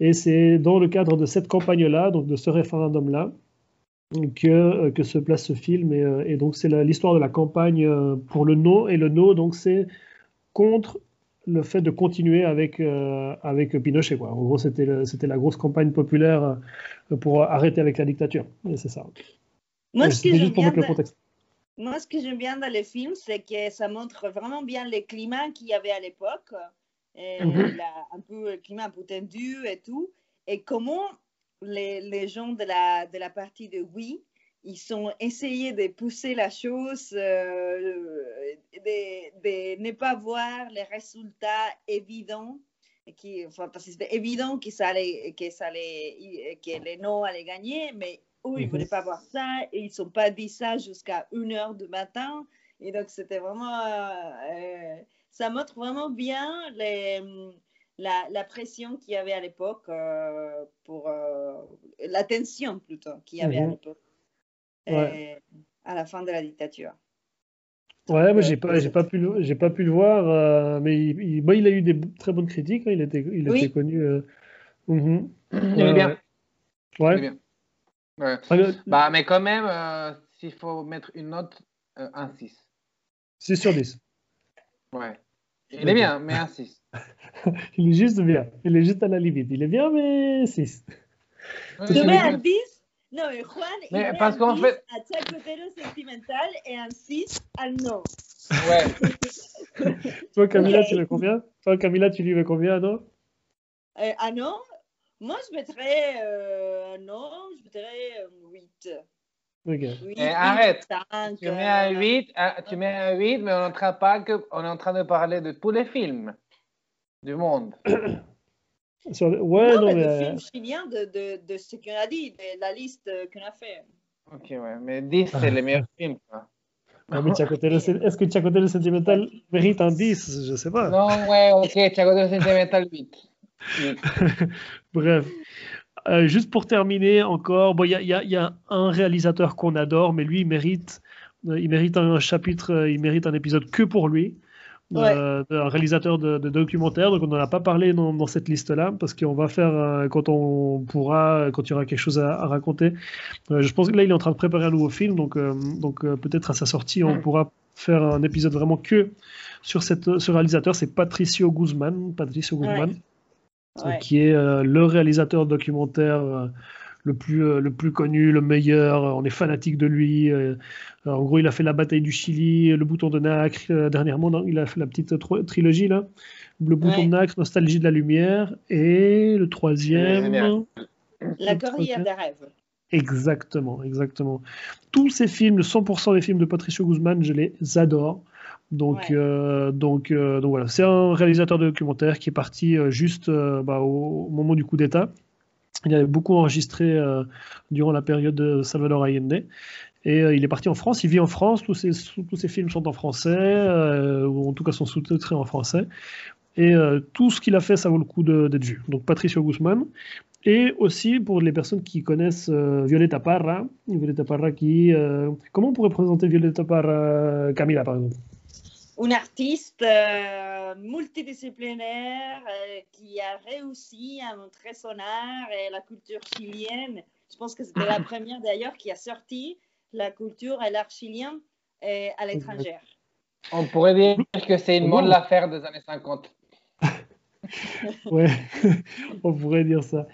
Et c'est dans le cadre de cette campagne-là, donc de ce référendum-là, que, que se place ce film. Et, et donc c'est l'histoire de la campagne pour le non. Et le non, donc c'est contre le fait de continuer avec, euh, avec Pinochet. Quoi. En gros, c'était la grosse campagne populaire euh, pour arrêter avec la dictature. Et c'est ça. Moi, ce que j'aime bien, Moi, ce que j'aime bien dans les films, c'est que ça montre vraiment bien le climat qu'il y avait à l'époque. Mhm. Un peu le climat un peu tendu et tout. Et comment les, les gens de la, de la partie de Oui ils ont essayé de pousser la chose, euh, de, ne pas voir les résultats évidents, qui, enfin, parce que c'était évident que, ça allait, que, ça allait, que les non allaient gagner, mais eux, ils ne voulaient pas voir ça et ils ne sont pas dit ça jusqu'à 1h du matin. Et donc, c'était vraiment. Euh, ça montre vraiment bien les, la, la, pression qu'il y avait à l'époque, euh, pour la tension plutôt qu'il y avait à mhm. l'époque. Euh, à la fin de la dictature. Ouais, moi j'ai pas, j'ai pas pu, le, j'ai pas pu le voir, euh, mais il, il, il, a eu des très bonnes critiques. Hein, il était, il était connu. Euh... Mm Il est bien. Ouais. Il est bien. Ouais. Bah, mais quand même, euh, s'il faut mettre une note, un 6. 6 sur 10. Ouais. Il est bien, mais un 6. il est juste bien. Il est juste à la limite. Il est bien, mais 6. Tu mets un 10 non, mais Juan, mais il parce qu'en fait... à Chacotero Sentimental et un 6 al non. Ouais. Toi, Camilla, tu le combien Toi, Camilla, tu lui mets combien, non? Euh, Ah non Moi, je mettrais euh, non, je mettrais 8. Okay. 8 eh, arrête, 5, tu, mets un 8, euh, tu mets un 8, mais on est, pas que, on est en train de parler de tous les films du monde. Sur... Ouais, non, non mais, mais... Le film chilien de, de, de ce qu'on a dit, de la liste qu'on a fait. Ok, ouais, mais 10, c'est le meilleur film. Quoi. Mais Est-ce que Chacotero Sentimental mérite un 10 Je sais pas. Non, ouais, ok, Chacotero Sentimental 8. Bref. Euh, juste pour terminer encore, il bon, y, y, y, a un réalisateur qu'on adore, mais lui, il mérite, euh, il mérite un chapitre, euh, il mérite un épisode que pour lui un réalisateur de, documentaire. Donc on n'en a pas parlé dans, cette liste-là parce qu'on va faire quand on pourra, quand il y aura quelque chose à, raconter. Je pense que là il est en train de préparer un nouveau film, donc donc peut-être à sa sortie on pourra faire un épisode vraiment que sur cette, ce réalisateur. C'est Patricio Guzman, Patricio Guzman, qui est le réalisateur documentaire le plus, euh, le plus connu, le meilleur. On est fanatique de lui. Euh, en gros, il a fait la bataille du Chili, le bouton de Nacre. Euh, dernièrement, il a fait la petite trilogie là. Le bouton de Nacre, Nostalgie de la lumière. Et le troisième. La Corrière des rêves. Exactement, exactement. Tous ces films, 100% des films de Patricio Guzman, je les adore. Donc, donc, donc voilà, c'est un réalisateur de documentaire qui est parti juste bah, au, moment du coup d'État. Il avait beaucoup enregistré euh, durant la période de Salvador Allende. Et euh, il est parti en France, il vit en France, tous ses, tous ses films sont en français, euh, ou en tout cas sont sous-titrés en français. Et tout ce qu'il a fait, ça vaut le coup d'être vu. Donc Patricio Guzman. Et aussi pour les personnes qui connaissent Violeta Parra, Violeta Parra qui... comment on pourrait présenter Violeta Parra, Camila par exemple? Un artiste euh, multidisciplinaire euh, qui a réussi à montrer son art et la culture chilienne. Je pense que c'était la première d'ailleurs qui a sorti la culture et l'art chilien euh, à l'étranger. On pourrait dire que c'est une bonne affaire des années 50. ouais, on pourrait dire ça.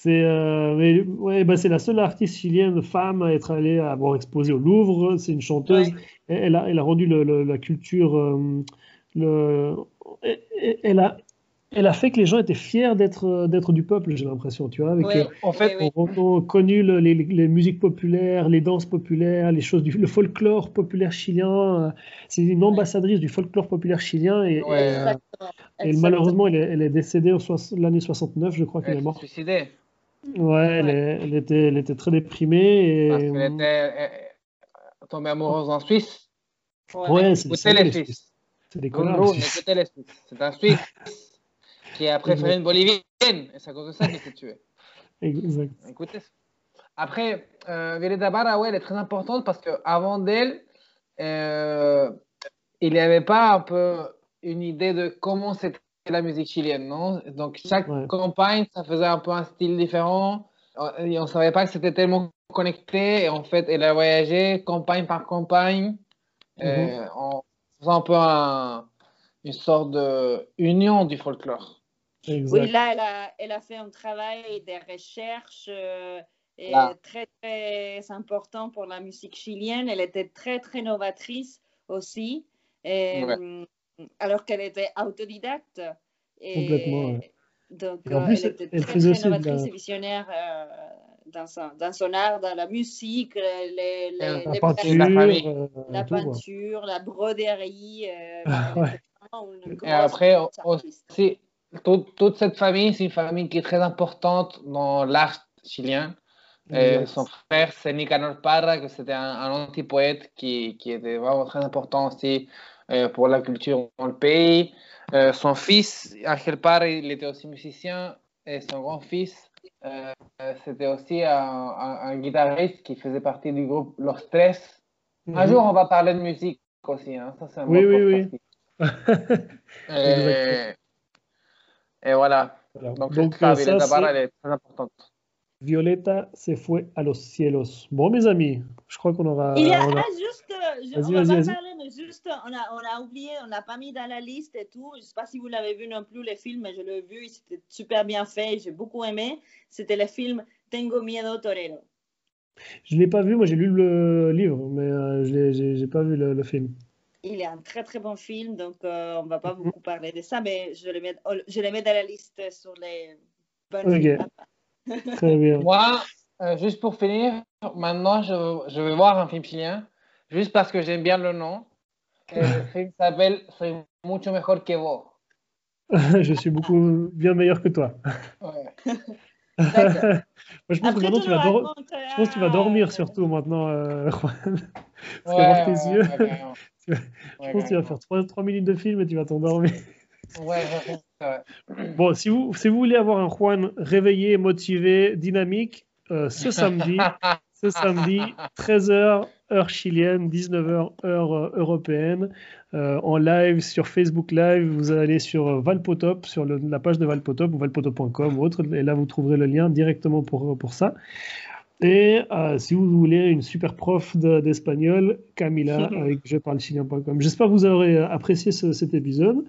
C'est euh, ouais, c'est la seule artiste chilienne femme à être allée à avoir exposé au Louvre. C'est une chanteuse. Elle, a, elle a rendu le, la culture. Euh, le, elle, a, elle a fait que les gens étaient fiers d'être d'être du peuple, j'ai l'impression, tu vois. Avec, euh, en fait, on, a connu les, les, musiques populaires, les danses populaires, les choses du le folklore populaire chilien. C'est une ambassadrice du folklore populaire chilien et, et, malheureusement, elle est, elle est décédée l'année 69, je crois qu'elle est morte. Suicidée. Ouais, elle, elle, était, elle était très déprimée. Et... Parce qu'elle était tombée amoureuse en Suisse. Ouais, c'est les Suisses. C'est des connards. C'est un Suisse qui a préféré une Bolivie chilienne, et c'est à cause de ça qu'il était tué. Exact. Écoutez. Après, euh, Violeta Barra, ouais, elle est très importante parce qu'avant d'elle, euh, il n'y avait pas un peu une idée de comment c'était la musique chilienne, non? Donc chaque campagne, ça faisait un peu un style différent. Et on ne savait pas que c'était tellement connecté. Et en fait, elle a voyagé campagne par campagne euh, mhm. en faisant un peu une sorte d'union du folklore. Oui, là, elle a, elle a, fait un travail de recherche euh, très, très important pour la musique chilienne. Elle était très, très novatrice aussi. Euh, alors qu'elle était autodidacte. Et Complètement. Donc, en plus, elle était très, très novatrice et visionnaire euh, dans, son, dans, son, art, dans la musique, les, les, la, les peinture, la, euh, la, peinture, la broderie. Euh, ouais. Et après, aussi, toute, toute, cette famille, c'est une famille qui est très importante dans l'art chilien. Et son frère, c'est Nicanor Parra, que c'était un, un anti-poète qui, qui, était vraiment très important aussi euh, pour la culture dans le pays. Euh, son fils, Angel Parra, il était aussi musicien. Et son grand-fils, euh, c'était aussi un, un, guitariste qui faisait partie du groupe Los Tres. Un mhm. jour, on va parler de musique aussi. Hein. Ça, c'est un oui, oui, oui. et, et, voilà. Donc, Donc ça, elle est très importante. Violeta se fue a los cielos. Bon, mes amis, je crois qu'on aura. Il y a, on a... juste, je, on va pas parler, mais juste, on a, on a oublié, on n'a pas mis dans la liste et tout. Je ne sais pas si vous l'avez vu non plus, les films, mais je l'ai vu, c'était super bien fait, j'ai beaucoup aimé. C'était le film Tengo Miedo Torero. Je ne l'ai pas vu, moi j'ai lu le livre, mais euh, je n'ai pas vu le, le, film. Il est un très très bon film, donc euh, on ne va pas mhm. beaucoup parler de ça, mais je le mets, je le mets dans la liste sur les bonnes okay. Très bien. Moi, euh, juste pour finir, maintenant je, je, vais voir un film chilien, juste parce que j'aime bien le nom. le film s'appelle Soy mucho mejor que vos. je suis beaucoup bien meilleur que toi. Ouais. je, pense que maintenant, tu vas je pense que tu vas dormir surtout maintenant, euh, Juan. Parce ouais, tes yeux, je pense que tu vas faire 3, 3 minutes de film et tu vas t'endormir. Ouais, Bon, si vous, si vous voulez avoir un Juan réveillé, motivé, dynamique, euh, ce samedi, ce samedi, 13h, heure chilienne, 19h, heure euh, européenne, euh, en live sur Facebook Live. Vous allez sur Valpotop, sur la page de Valpotop ou valpotop.com ou autre, et là vous trouverez le lien directement pour, pour ça. Et si vous voulez une super prof d'espagnol, Camila, avec je parle chilien.com. J'espère que vous aurez apprécié cet épisode.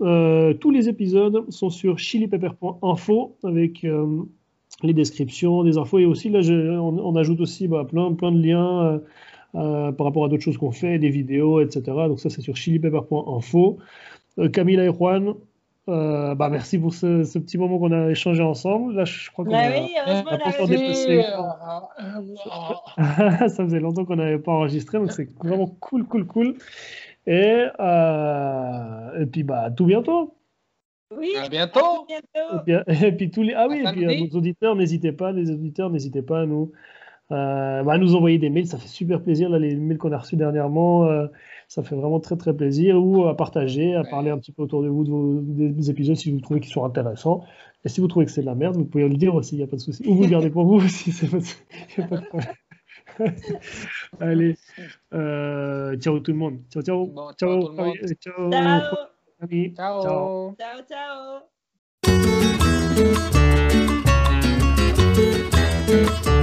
Euh, tous les épisodes sont sur chilipepper.info avec euh, les descriptions, des infos et aussi là on, ajoute aussi bah, plein, plein de liens euh, par rapport à d'autres choses qu'on fait, des vidéos, etc. Donc ça c'est sur chilipepper.info. Camila et Juan, bah, merci pour ce, petit moment qu'on a échangé ensemble. Là, je crois qu'on bah a, oui, ça faisait longtemps qu'on n'avait pas enregistré, donc c'est vraiment cool, cool, cool. Et, euh, et puis, bah, à tout bientôt. Oui, à bientôt. À bientôt. Et, puis, et puis, tous les... Ah oui, et puis à nos auditeurs, n'hésitez pas, les auditeurs, n'hésitez pas à nous, euh, bah, à nous envoyer des mails, ça fait super plaisir, là, les mails qu'on a reçus dernièrement, euh, ça fait vraiment très très plaisir, ou à partager, à parler un petit peu autour de vous de vos, des épisodes si vous trouvez qu'ils sont intéressants. Et si vous trouvez que c'est de la merde, vous pouvez le dire aussi, il n'y a pas de souci. Ou vous le gardez pour vous aussi, il n'y a pas de problème. Allez, euh, ciao tout le monde. Ciao, ciao. Bon, ciao, ciao. Ciao, ciao. ciao.